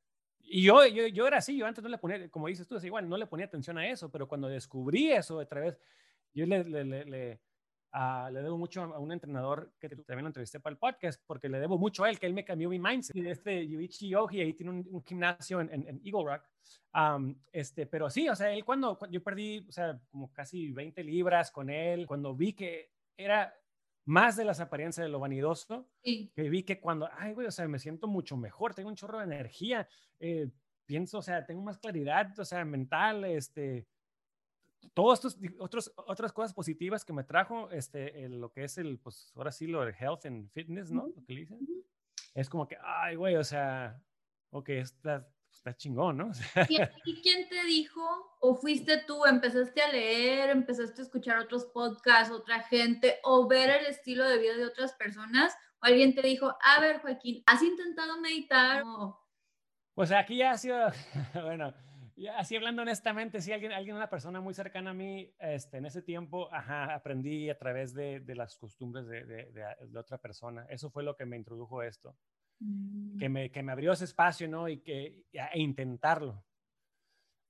[SPEAKER 3] y yo, yo, yo era así, yo antes no le ponía, como dices tú, igual, no le ponía atención a eso, pero cuando descubrí eso otra vez, yo le, le, le le debo mucho a un entrenador que también lo entrevisté para el podcast, porque le debo mucho a él, que él me cambió mi mindset. Este Yuichi Yogi, ahí tiene un, gimnasio en, en, Eagle Rock. este, pero sí, o sea, él cuando, yo perdí, o sea, como casi 20 libras con él, cuando vi que era más de las apariencias de lo vanidoso, que vi que cuando, ay, güey, o sea, me siento mucho mejor, tengo un chorro de energía, eh, pienso, o sea, tengo más claridad, o sea, mental, este, todas estas otros, otras cosas positivas que me trajo este, lo que es el, pues ahora sí, lo de health and fitness, ¿no? Lo que le dicen. Es como que, ay, güey, o sea, ok, está, está chingón, ¿no? [laughs]
[SPEAKER 2] ¿Y, quién te dijo? ¿O fuiste tú? ¿Empezaste a leer? ¿Empezaste a escuchar otros podcasts, otra gente? ¿O ver el estilo de vida de otras personas? ¿O alguien te dijo, a ver, Joaquín, ¿has intentado meditar?
[SPEAKER 3] Pues aquí ya ha sido, [laughs] bueno, así hablando honestamente, si alguien, alguien, una persona muy cercana a mí, este, en ese tiempo, ajá, aprendí a través de, de las costumbres de, de, de, otra persona. Eso fue lo que me introdujo esto. Mm. Que, me, que me abrió ese espacio, ¿no? Y que, e intentarlo.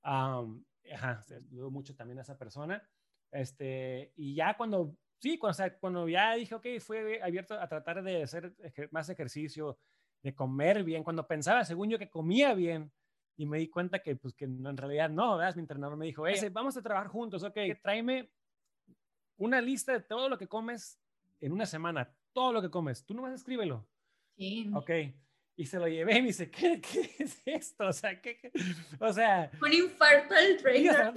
[SPEAKER 3] Um, ajá, dudo mucho también a esa persona. Este, y ya cuando, sí, cuando, o sea, cuando ya dije, ok, fue abierto a tratar de hacer más ejercicio, de comer bien, cuando pensaba, según yo, que comía bien, y me di cuenta que, pues, que no, en realidad no, ¿verdad? Mi entrenador me dijo, hey, vamos a trabajar juntos, ok, tráeme una lista de todo lo que comes en una semana, todo lo que comes, tú nomás escríbelo. Sí. Ok. Y se lo llevé y me dice, ¿qué, qué es esto? O sea, ¿qué, o sea...
[SPEAKER 2] Un infarto al trainer.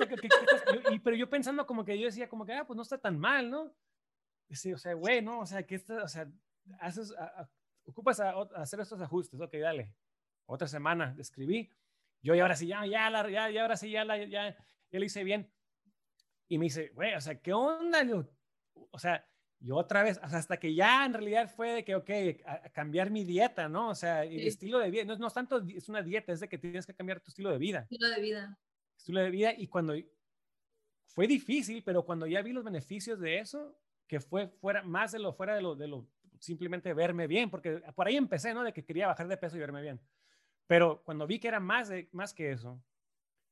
[SPEAKER 3] pero yo pensando como que yo decía como que, ah, pues no está tan mal, ¿no? Sí, o sea, güey, ¿no? O sea, que o sea, haces, ocupas a, hacer estos ajustes, ok, dale. Otra semana, escribí yo y ahora sí, ya, ya, ya, ya ahora sí, ya, ya, ya, lo hice bien. Y me dice, güey, o sea, ¿qué onda? O sea, yo otra vez, hasta que ya en realidad fue de que, ok, a, cambiar mi dieta, ¿no? O sea, el estilo de vida, no, no es tanto, es una dieta, es de que tienes que cambiar tu estilo de vida.
[SPEAKER 2] Estilo de vida.
[SPEAKER 3] Estilo de vida, y cuando fue difícil, pero cuando ya vi los beneficios de eso, que fue fuera, más de lo, fuera de lo, de lo, simplemente verme bien, porque por ahí empecé, ¿no? De que quería bajar de peso y verme bien. Pero cuando vi que era más, de, más que eso,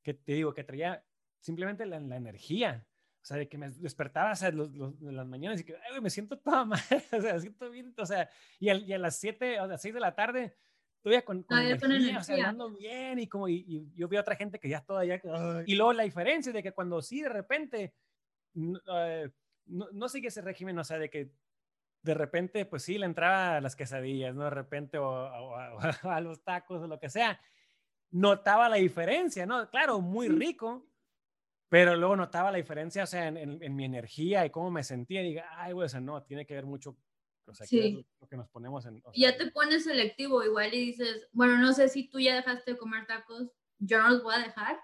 [SPEAKER 3] que te digo, que traía simplemente la, energía, o sea, de que me despertaba o sea, los, las mañanas y que me siento toda [laughs] mal, o sea, siento bien, o sea, y, a las 7 o a las 6 de la tarde, todavía con, con, energía, o sea, hablando bien y como, y, yo vi a otra gente que ya todavía, y luego la diferencia de que cuando sí de repente no, eh, no, sigue ese régimen, o sea, de que de repente, pues sí, le entraba a las quesadillas, ¿no? De repente, o, [laughs] a los tacos, o lo que sea. Notaba la diferencia, ¿no? Claro, muy rico, pero luego notaba la diferencia, o sea, en, mi energía y cómo me sentía. Y diga, ay, güey, o sea, no, tiene que ver mucho, o sea, sí. lo que nos ponemos en.
[SPEAKER 2] y ya te pones selectivo, igual y dices, bueno, no sé si tú ya dejaste de comer tacos, yo no los voy a dejar.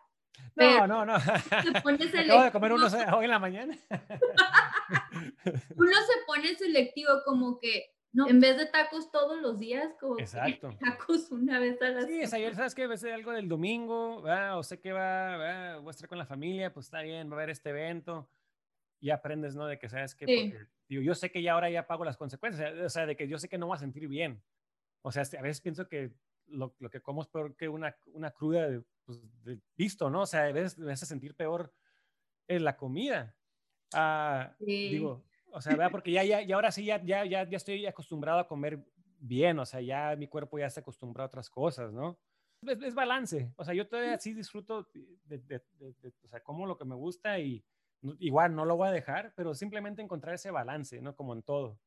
[SPEAKER 3] No, no, no. Te pones [laughs] selectivo. Acabo de comer unos hoy en la mañana. [laughs]
[SPEAKER 2] Uno se pone selectivo como que no, en vez de tacos todos los días, como
[SPEAKER 3] Exacto. [laughs]
[SPEAKER 2] tacos una vez a la
[SPEAKER 3] semana. Sí, ayer sabes que va a ser algo del domingo, o sé que va, va, voy a estar con la familia, pues está bien, va a haber este evento. Y aprendes, ¿no? De que sabes que, digo, yo sé que ya ahora ya pago las consecuencias, o sea, de que yo sé que no voy a sentir bien. O sea, a veces pienso que lo, lo que como es peor que una, una cruda de, pues, de visto, ¿no? O sea, a veces me hace sentir peor en la comida. Ah, sí. Digo, o sea, ¿verdad? Porque ya, ya, y ahora sí, ya, ya, ya, ya estoy acostumbrado a comer bien, o sea, ya mi cuerpo ya está acostumbrado a otras cosas, ¿no? Es, balance, o sea, yo todavía sí disfruto de, de, de, o sea, como lo que me gusta y igual no lo voy a dejar, pero simplemente encontrar ese balance, ¿no? Como en todo.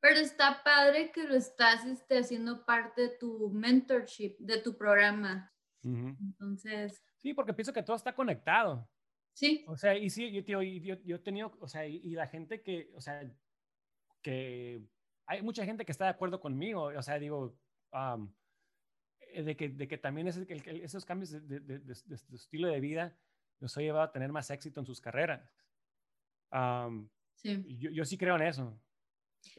[SPEAKER 2] Pero está padre que lo estás este, haciendo parte de tu mentorship, de tu programa. Entonces.
[SPEAKER 3] Sí, porque pienso que todo está conectado.
[SPEAKER 2] Sí.
[SPEAKER 3] O sea, y sí, yo, tío, yo, yo he tenido, o sea, y, la gente que, o sea, que hay mucha gente que está de acuerdo conmigo, o sea, digo, eh, de, que, de que también es esos cambios de, de, de, estilo de vida los ha llevado a tener más éxito en sus carreras. sí. Yo, yo, sí creo en eso.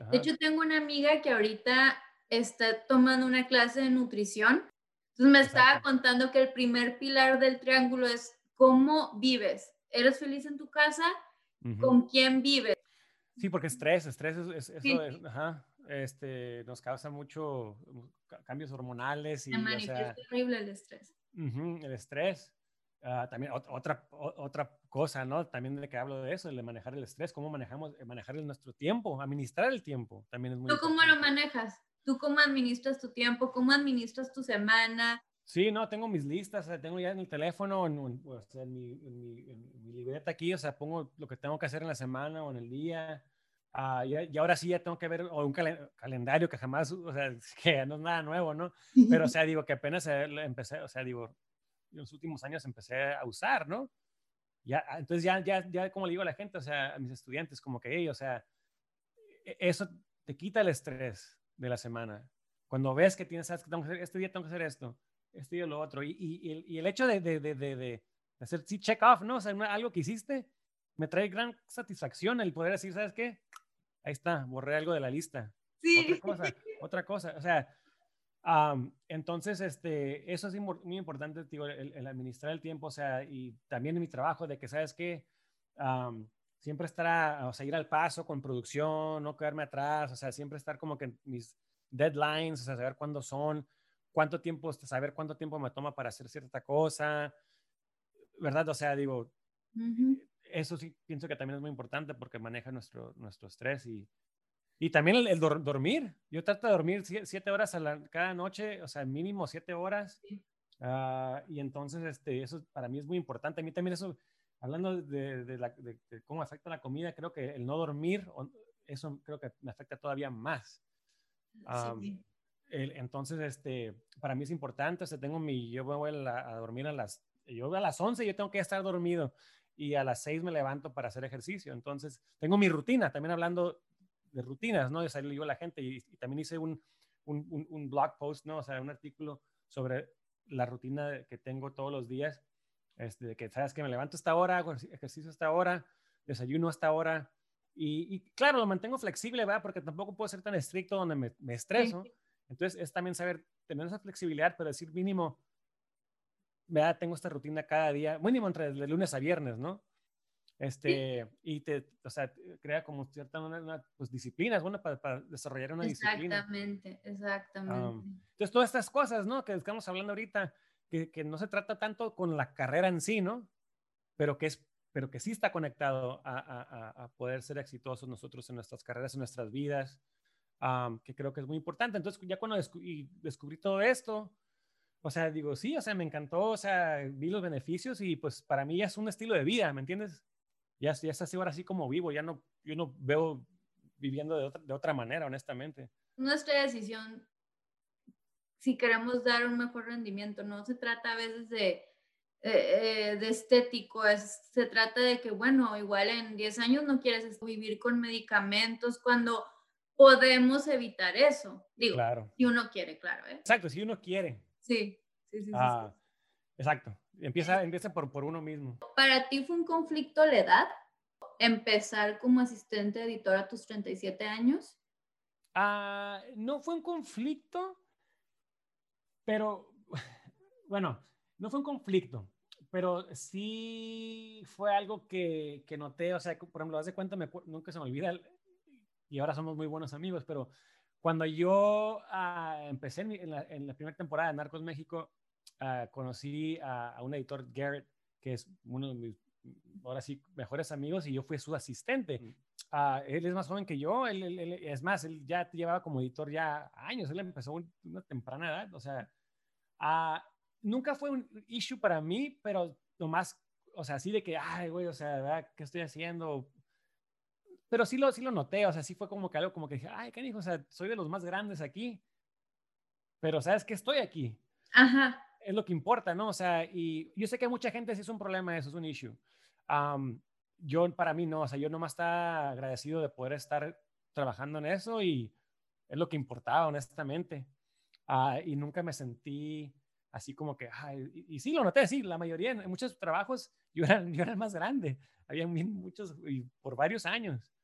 [SPEAKER 2] De hecho, tengo una amiga que ahorita está tomando una clase de nutrición. Entonces me estaba contando que el primer pilar del triángulo es ¿Cómo vives? ¿Eres feliz en tu casa? ¿Con quién vives?
[SPEAKER 3] Sí, porque estrés, estrés, es, eso ajá, este, nos causa mucho cambios hormonales. Y,
[SPEAKER 2] o sea, es horrible el estrés.
[SPEAKER 3] el estrés. Ah, también otra, otra cosa, ¿no? También de que hablo de eso, de manejar el estrés, cómo manejamos, eh, manejar nuestro tiempo, administrar el tiempo, también es muy
[SPEAKER 2] ¿Tú cómo lo manejas? ¿Tú cómo administras tu tiempo? ¿Cómo administras tu semana?
[SPEAKER 3] Sí, no, tengo mis listas, tengo ya en el teléfono, en, mi, libreta aquí, o sea, pongo lo que tengo que hacer en la semana o en el día. Ah, y, ahora sí ya tengo que ver o un calendario que jamás, o sea, [laughs] que no es nada nuevo, ¿no? Pero, o [laughs] sea, digo que apenas eh, empecé, o sea, digo, en los últimos años empecé a usar, ¿no? Ya, ah, entonces ya, ya, ya, como le digo a la gente, o sea, a mis estudiantes, como que, hey, o sea, e, eso te quita el estrés de la semana. Cuando ves que tienes, que hacer, este día tengo que hacer esto, esto y lo otro. Y, y, y el hecho de, de, de, de, hacer sí, check off, ¿no? O sea, algo que hiciste, me trae gran satisfacción el poder decir, ¿sabes qué? Ahí está, borré algo de la lista.
[SPEAKER 2] Sí.
[SPEAKER 3] Otra cosa, otra cosa. O sea, entonces, este, eso es muy importante, digo, el, administrar el tiempo, o sea, y también en mi trabajo, de que, ¿sabes qué? siempre estar, o sea, ir al paso con producción, no quedarme atrás, o sea, siempre estar como que mis deadlines, o sea, saber cuándo son, cuánto tiempo, saber cuánto tiempo me toma para hacer cierta cosa, ¿verdad? O sea, digo, eso sí pienso que también es muy importante porque maneja nuestro, nuestro estrés y, y también el, dormir. Yo trato de dormir siete horas a la, cada noche, o sea, mínimo siete horas. Ah, y entonces, este, eso para mí es muy importante. A mí también eso, hablando de, de, cómo afecta la comida, creo que el no dormir, eso creo que me afecta todavía más. sí entonces, este, para mí es importante, o sea, tengo mi, yo voy a, dormir a las, yo a las 11 yo tengo que estar dormido y a las 6 me levanto para hacer ejercicio. Entonces, tengo mi rutina, también hablando de rutinas, ¿no? De salir yo a la gente y, también hice un, un, un, blog post, ¿no? O sea, un artículo sobre la rutina que tengo todos los días, este, que sabes que me levanto a esta hora, hago ejercicio a esta hora, desayuno a esta hora. Y, claro, lo mantengo flexible, ¿verdad? Porque tampoco puedo ser tan estricto donde me, me estreso. Entonces, es también saber tener esa flexibilidad, pero decir mínimo, vea, tengo esta rutina cada día, mínimo entre de lunes a viernes, ¿no? Este, y te, o sea, crea como cierta una, pues, disciplina, es bueno para, desarrollar una disciplina.
[SPEAKER 2] Exactamente, exactamente.
[SPEAKER 3] entonces, todas estas cosas, ¿no? Que estamos hablando ahorita, que, que, no se trata tanto con la carrera en sí, ¿no? Pero que es pero que sí está conectado a, a, a poder ser exitosos nosotros en nuestras carreras, en nuestras vidas, que creo que es muy importante. Entonces, ya cuando descubrí todo esto, o sea, digo, sí, o sea, me encantó, o sea, vi los beneficios y pues para mí ya es un estilo de vida, ¿me entiendes? Ya, ya es así ahora así como vivo, ya no, yo no veo viviendo de otra, de otra manera, honestamente.
[SPEAKER 2] Nuestra decisión, si queremos dar un mejor rendimiento, no se trata a veces de, eh, eh, de estético, es, se trata de que, bueno, igual en 10 años no quieres vivir con medicamentos cuando podemos evitar eso. Digo,
[SPEAKER 3] Claro.
[SPEAKER 2] si uno quiere, claro. ¿eh?
[SPEAKER 3] Exacto, si uno quiere.
[SPEAKER 2] Sí, sí, sí. sí, sí.
[SPEAKER 3] Ah, exacto. Empieza, empieza por, por uno mismo.
[SPEAKER 2] ¿Para ti fue un conflicto la edad? Empezar como asistente editor a tus 37 años.
[SPEAKER 3] Ah, no fue un conflicto, pero [laughs] bueno, no fue un conflicto, pero sí fue algo que, que noté, o sea, por ejemplo, haz de cuenta, me, nunca se me olvida, el- y ahora somos muy buenos amigos, pero cuando yo ah, empecé en, mi- en la, en la primera temporada de Narcos México, ah, conocí a, a un editor, Garrett, que es uno de mis, ahora sí, mejores amigos, y yo fui su asistente. Ah, él es más joven que yo, él, él- él- es más, él ya llevaba como editor ya años, él empezó un- una temprana edad, o sea, nunca fue un issue para mí, pero nomás, o sea, así de que, ay, güey, o sea, ¿verdad? ¿qué estoy haciendo? Pero sí lo, sí lo noté, o sea, sí fue como que algo como que dije, ay, qué hijo, o sea, soy de los más grandes aquí, pero ¿sabes que Estoy aquí,
[SPEAKER 2] Ajá.
[SPEAKER 3] es lo que importa, ¿no? O sea, y yo sé que mucha gente sí es un problema eso, es un issue. Am, yo, para mí, no, o sea, yo nomás estaba agradecido de poder estar trabajando en eso y es lo que importaba, honestamente. Ah, y nunca me sentí así como que, ay, y, y sí lo noté, sí, la mayoría, en muchos trabajos, [laughs] yo era, yo era el más grande, había muchos, y por varios años.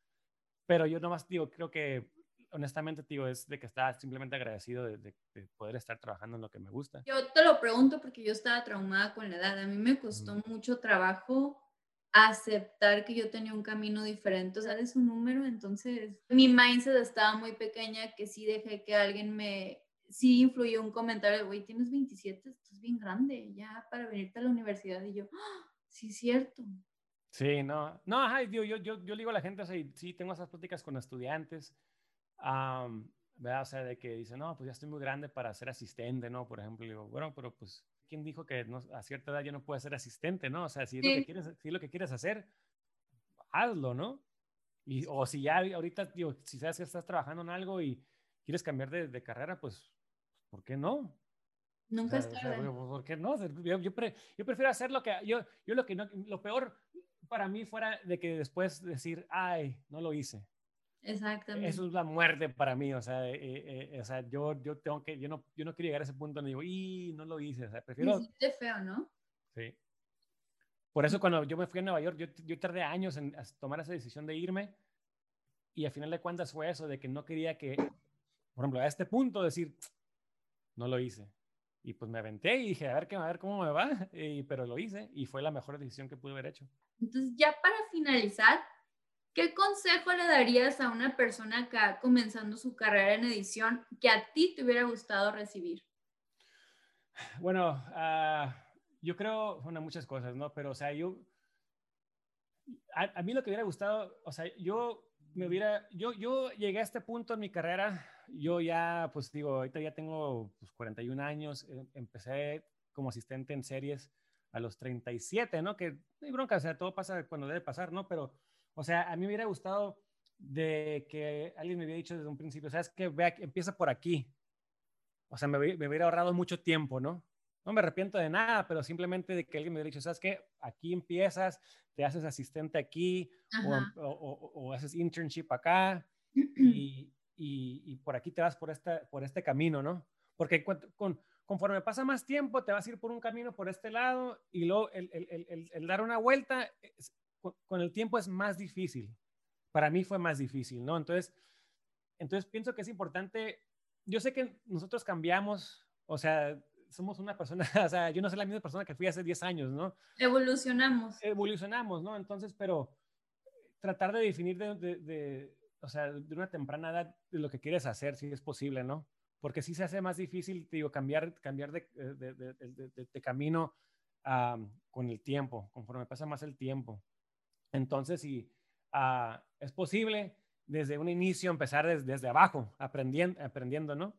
[SPEAKER 3] Pero yo nomás digo, creo que, honestamente, digo, es de que estaba simplemente agradecido de, de- de poder estar trabajando en lo que me gusta.
[SPEAKER 2] Yo te lo pregunto porque yo estaba traumada con la edad. A mí me costó mucho trabajo aceptar que yo tenía un camino diferente, o sea, de su número, entonces mi mindset estaba muy pequeña que sí dejé que alguien me, sí influyó un comentario de, güey, tienes 27, estás bien grande ya para venirte a la universidad y yo, "Ah, sí es cierto.
[SPEAKER 3] Sí, no, no, ajá, yo, yo, yo, yo le digo a la gente, o sea, sí, tengo esas pláticas con estudiantes, am, ¿verdad? O sea, de que dicen, no, pues ya estoy muy grande para ser asistente, ¿no? Por ejemplo, digo, bueno, pero pues, ¿quién dijo que no- a cierta edad ya no puedes ser asistente, ¿no? O sea, si es, lo,
[SPEAKER 2] Sí.
[SPEAKER 3] que quieres, si es lo que quieres hacer, hazlo, ¿no? Y, o si ya ahorita, digo, si sabes que estás trabajando en algo y quieres cambiar de, de carrera, pues, ¿por qué no? O
[SPEAKER 2] Nunca
[SPEAKER 3] sea,
[SPEAKER 2] es
[SPEAKER 3] o sea,
[SPEAKER 2] tarde.
[SPEAKER 3] güey, ¿Por qué no? O Yo, yo, pre- yo prefiero hacer lo que yo, yo lo que no, lo peor para mí fuera de que después decir, ay, no lo hice.
[SPEAKER 2] Exactamente.
[SPEAKER 3] Eso es la muerte para mí, o sea, eh, eh, eh, o sea, yo, yo tengo que, yo no, yo no quiero llegar a ese punto donde digo, y no lo hice, o sea,
[SPEAKER 2] Se
[SPEAKER 3] prefiero,
[SPEAKER 2] siente feo, ¿no?
[SPEAKER 3] sí. Por eso cuando yo me fui a Nueva York, yo, yo tardé años en tomar esa decisión de irme y al final de cuentas fue eso, de que no quería que, por ejemplo, a este punto decir, no lo hice. Y pues me aventé y dije, a ver, qué, a ver cómo me va, [laughs] y, pero lo hice y fue la mejor decisión que pude haber hecho.
[SPEAKER 2] Entonces, ya para finalizar, ¿qué consejo le darías a una persona que va comenzando su carrera en edición que a ti te hubiera gustado recibir?
[SPEAKER 3] Bueno, ah, yo creo, bueno, muchas cosas, ¿no? Pero, o sea, yo, a, a mí lo que hubiera gustado, o sea, yo me hubiera, yo, yo llegué a este punto en mi carrera, yo ya, pues digo, ahorita ya tengo pues, 41 años, eh, empecé como asistente en series a los 37, ¿no? Que no hay bronca, o sea, todo pasa cuando debe pasar, ¿no? Pero, o sea, a mí me hubiera gustado de que alguien me hubiera dicho desde un principio, ¿sabes qué? Ve, aquí- empieza por aquí. O sea, me, me hubiera ahorrado mucho tiempo, ¿no? No me arrepiento de nada, pero simplemente de que alguien me hubiera dicho, ¿sabes qué? Aquí empiezas, te haces asistente aquí, o, o- o- o haces internship acá, [clears throat] y, y- y por aquí te vas por, esta, por este camino, ¿no? Porque con, conforme pasa más tiempo, te vas a ir por un camino por este lado y luego el, el- el- el- el dar una vuelta es- con, con el tiempo es más difícil. Para mí fue más difícil, ¿no? Entonces, entonces pienso que es importante, yo sé que nosotros cambiamos, o sea, somos una persona, [laughs] o sea, yo no soy la misma persona que fui hace 10 años, ¿no?
[SPEAKER 2] Evolucionamos.
[SPEAKER 3] evolucionamos, ¿no? Entonces, pero tratar de definir de, de- de, o sea, de una temprana edad de lo que quieres hacer, si es posible, ¿no? Porque sí se hace más difícil, te digo, cambiar, cambiar de, de- de- de- de- de camino am, con el tiempo, conforme pasa más el tiempo. Entonces, si ah, es posible desde un inicio empezar des- desde abajo, aprendiendo, aprendiendo ¿no?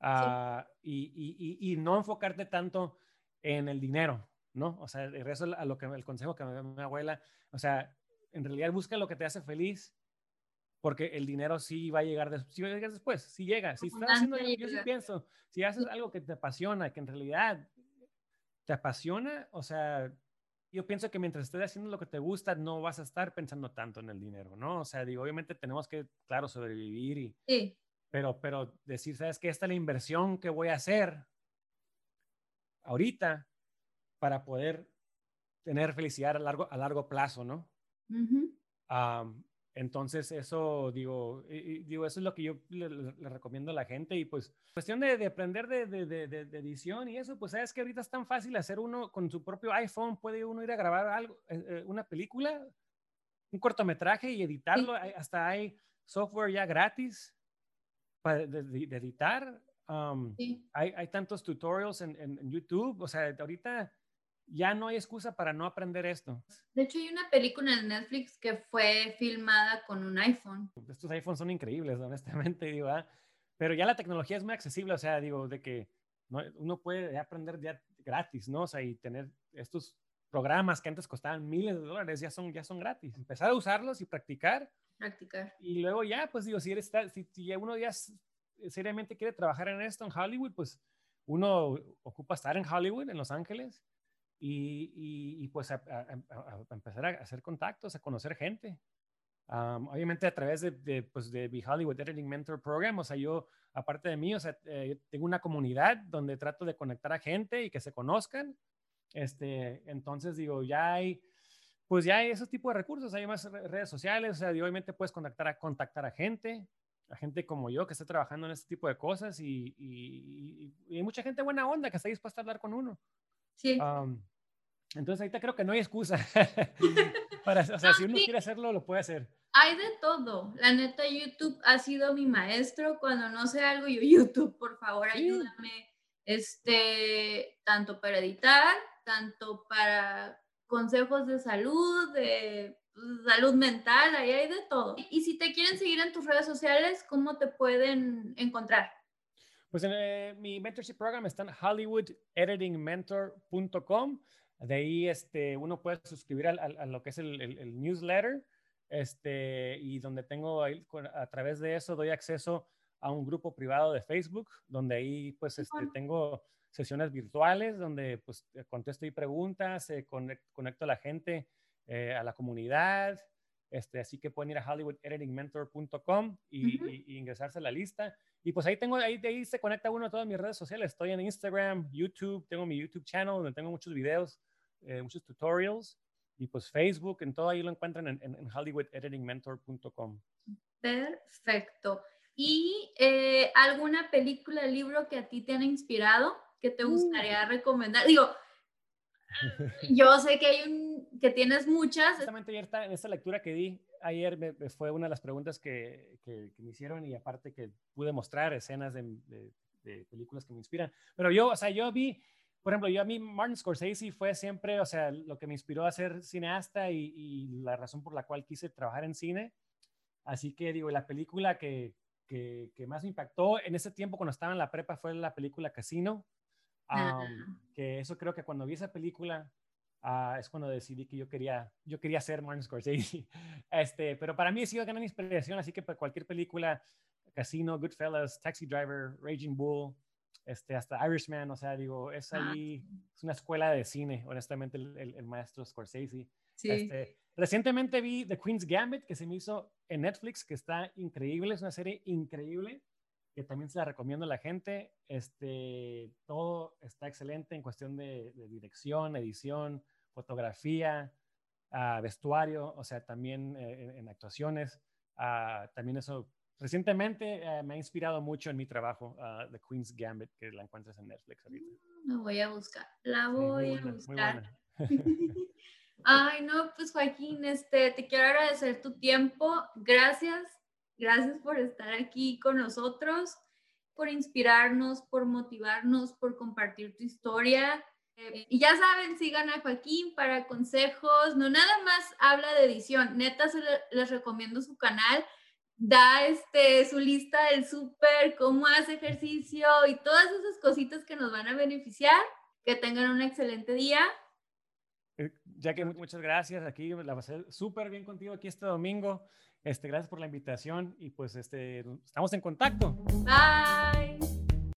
[SPEAKER 3] Ah, y, y- y- y no enfocarte tanto en el dinero, ¿no? O sea, de eso a lo que el consejo que me da mi abuela, o sea, en realidad busca lo que te hace feliz porque el dinero sí va a llegar, sí va a llegar después, sí llega. Si estás haciendo, yo sí pienso, si haces algo que te apasiona, que en realidad te apasiona, o sea, yo pienso que mientras estés haciendo lo que te gusta, no vas a estar pensando tanto en el dinero, ¿no? O sea, digo, obviamente tenemos que, claro, sobrevivir y... Sí. Pero, pero decir, ¿sabes qué? Esta es la inversión que voy a hacer ahorita para poder tener felicidad a largo, a largo plazo, ¿no? Entonces, eso, digo, digo, eso es lo que yo le, recomiendo a la gente. Y pues, cuestión de, aprender de, de, de, edición y eso, pues, sabes que ahorita es tan fácil hacer uno con su propio iPhone, puede uno ir a grabar algo, eh, eh, una película, un cortometraje y editarlo. hasta hay software ya gratis para de, editar. hay, hay, tantos tutorials en, en, YouTube. O sea, ahorita ya no hay excusa para no aprender esto.
[SPEAKER 2] De hecho, hay una película en Netflix que fue filmada con un iPhone.
[SPEAKER 3] Estos iPhones son increíbles, honestamente, [laughs] digo, ¿ah? pero ya la tecnología es muy accesible, o sea, digo, de que uno puede aprender ya gratis, ¿no? O sea, y tener estos programas que antes costaban miles de dólares, ya son, ya son gratis. Empezar a usarlos y practicar.
[SPEAKER 2] Practicar.
[SPEAKER 3] Y luego ya, pues digo, si, eres, si, si uno ya seriamente quiere trabajar en esto en Hollywood, pues uno ocupa estar en Hollywood, en Los Ángeles, y, pues a, empezar a hacer contactos, a conocer gente. obviamente a través de, de, pues de The Hollywood Editing Mentor Program, o sea, yo, aparte de mí, o sea, eh, tengo una comunidad donde trato de conectar a gente y que se conozcan. Este, entonces digo, ya hay, pues ya hay esos tipos de recursos, hay más redes sociales, o sea, obviamente puedes contactar a, contactar a gente, a gente como yo que está trabajando en este tipo de cosas y, y, y hay mucha gente buena onda que está dispuesta a hablar con uno.
[SPEAKER 2] Sí.
[SPEAKER 3] Entonces ahorita creo que no hay excusa. [laughs] Para, o sea, si uno quiere hacerlo, lo puede hacer.
[SPEAKER 2] Hay de todo. La neta, YouTube ha sido mi maestro. Cuando no sé algo, yo, YouTube, por favor, ayúdame. Este, tanto para editar, tanto para consejos de salud, de salud mental, ahí hay de todo. Y si te quieren seguir en tus redes sociales, ¿cómo te pueden encontrar?
[SPEAKER 3] Pues en eh, mi mentorship program está en hollywoodeditingmentor.com. De ahí este, uno puede suscribir a, lo que es el, newsletter este, y donde tengo ahí, a través de eso doy acceso a un grupo privado de Facebook, donde ahí pues este, tengo sesiones virtuales donde pues contesto y preguntas, eh, conecto a la gente, eh, a la comunidad, este, así que pueden ir a hollywoodeditingmentor.com y, y, ingresarse a la lista. Y pues ahí tengo, ahí, ahí se conecta uno a todas mis redes sociales. Estoy en Instagram, YouTube, tengo mi YouTube channel donde tengo muchos videos, eh, muchos tutorials. Y pues Facebook, en todo ahí lo encuentran en, en, hollywoodeditingmentor.com.
[SPEAKER 2] Perfecto. ¿Y eh, alguna película, libro que a ti te han inspirado, que te uh. gustaría recomendar? Digo, [laughs] yo sé que hay un, que tienes muchas.
[SPEAKER 3] Justamente ayer en esta lectura que di, ayer me, fue una de las preguntas que, que, me hicieron y aparte que pude mostrar escenas de, de, películas que me inspiran. Pero yo, o sea, yo vi, por ejemplo, yo a mí Martin Scorsese fue siempre, o sea, lo que me inspiró a ser cineasta y, y la razón por la cual quise trabajar en cine. Así que digo, la película que, que, que, más me impactó en ese tiempo cuando estaba en la prepa fue la película Casino. Que eso creo que cuando vi esa película, Ah, es cuando decidí que yo quería, yo quería ser Martin Scorsese. [laughs] Este, pero para mí ha sido gran inspiración, así que para cualquier película, Casino, Goodfellas, Taxi Driver, Raging Bull, este, hasta Irishman, o sea, digo, es ah, ahí, es una escuela de cine, honestamente, el, el, maestro Scorsese. Sí. Este, recientemente vi The Queen's Gambit, que se me hizo en Netflix, que está increíble, es una serie increíble, que también se la recomiendo a la gente. Este, todo está excelente en cuestión de, dirección, edición, fotografía, uh, vestuario, o sea, también eh, en, actuaciones. Uh, también eso recientemente uh, me ha inspirado mucho en mi trabajo, The Queen's Gambit, que la encuentras en Netflix ahorita.
[SPEAKER 2] La voy a buscar, la voy a buscar. [laughs] [laughs] Ay, no, pues Joaquín, este, te quiero agradecer tu tiempo. Gracias Gracias por estar aquí con nosotros, por inspirarnos, por motivarnos, por compartir tu historia. Eh, y ya saben, sigan a Joaquín para consejos. No nada más habla de edición, neta se les recomiendo su canal. Da este, su lista del súper, cómo hace ejercicio y todas esas cositas que nos van a beneficiar. Que tengan un excelente día.
[SPEAKER 3] Eh, ya que muchas gracias, aquí la pasé súper bien contigo aquí este domingo. Este, gracias por la invitación y pues este, estamos en contacto.
[SPEAKER 2] Bye.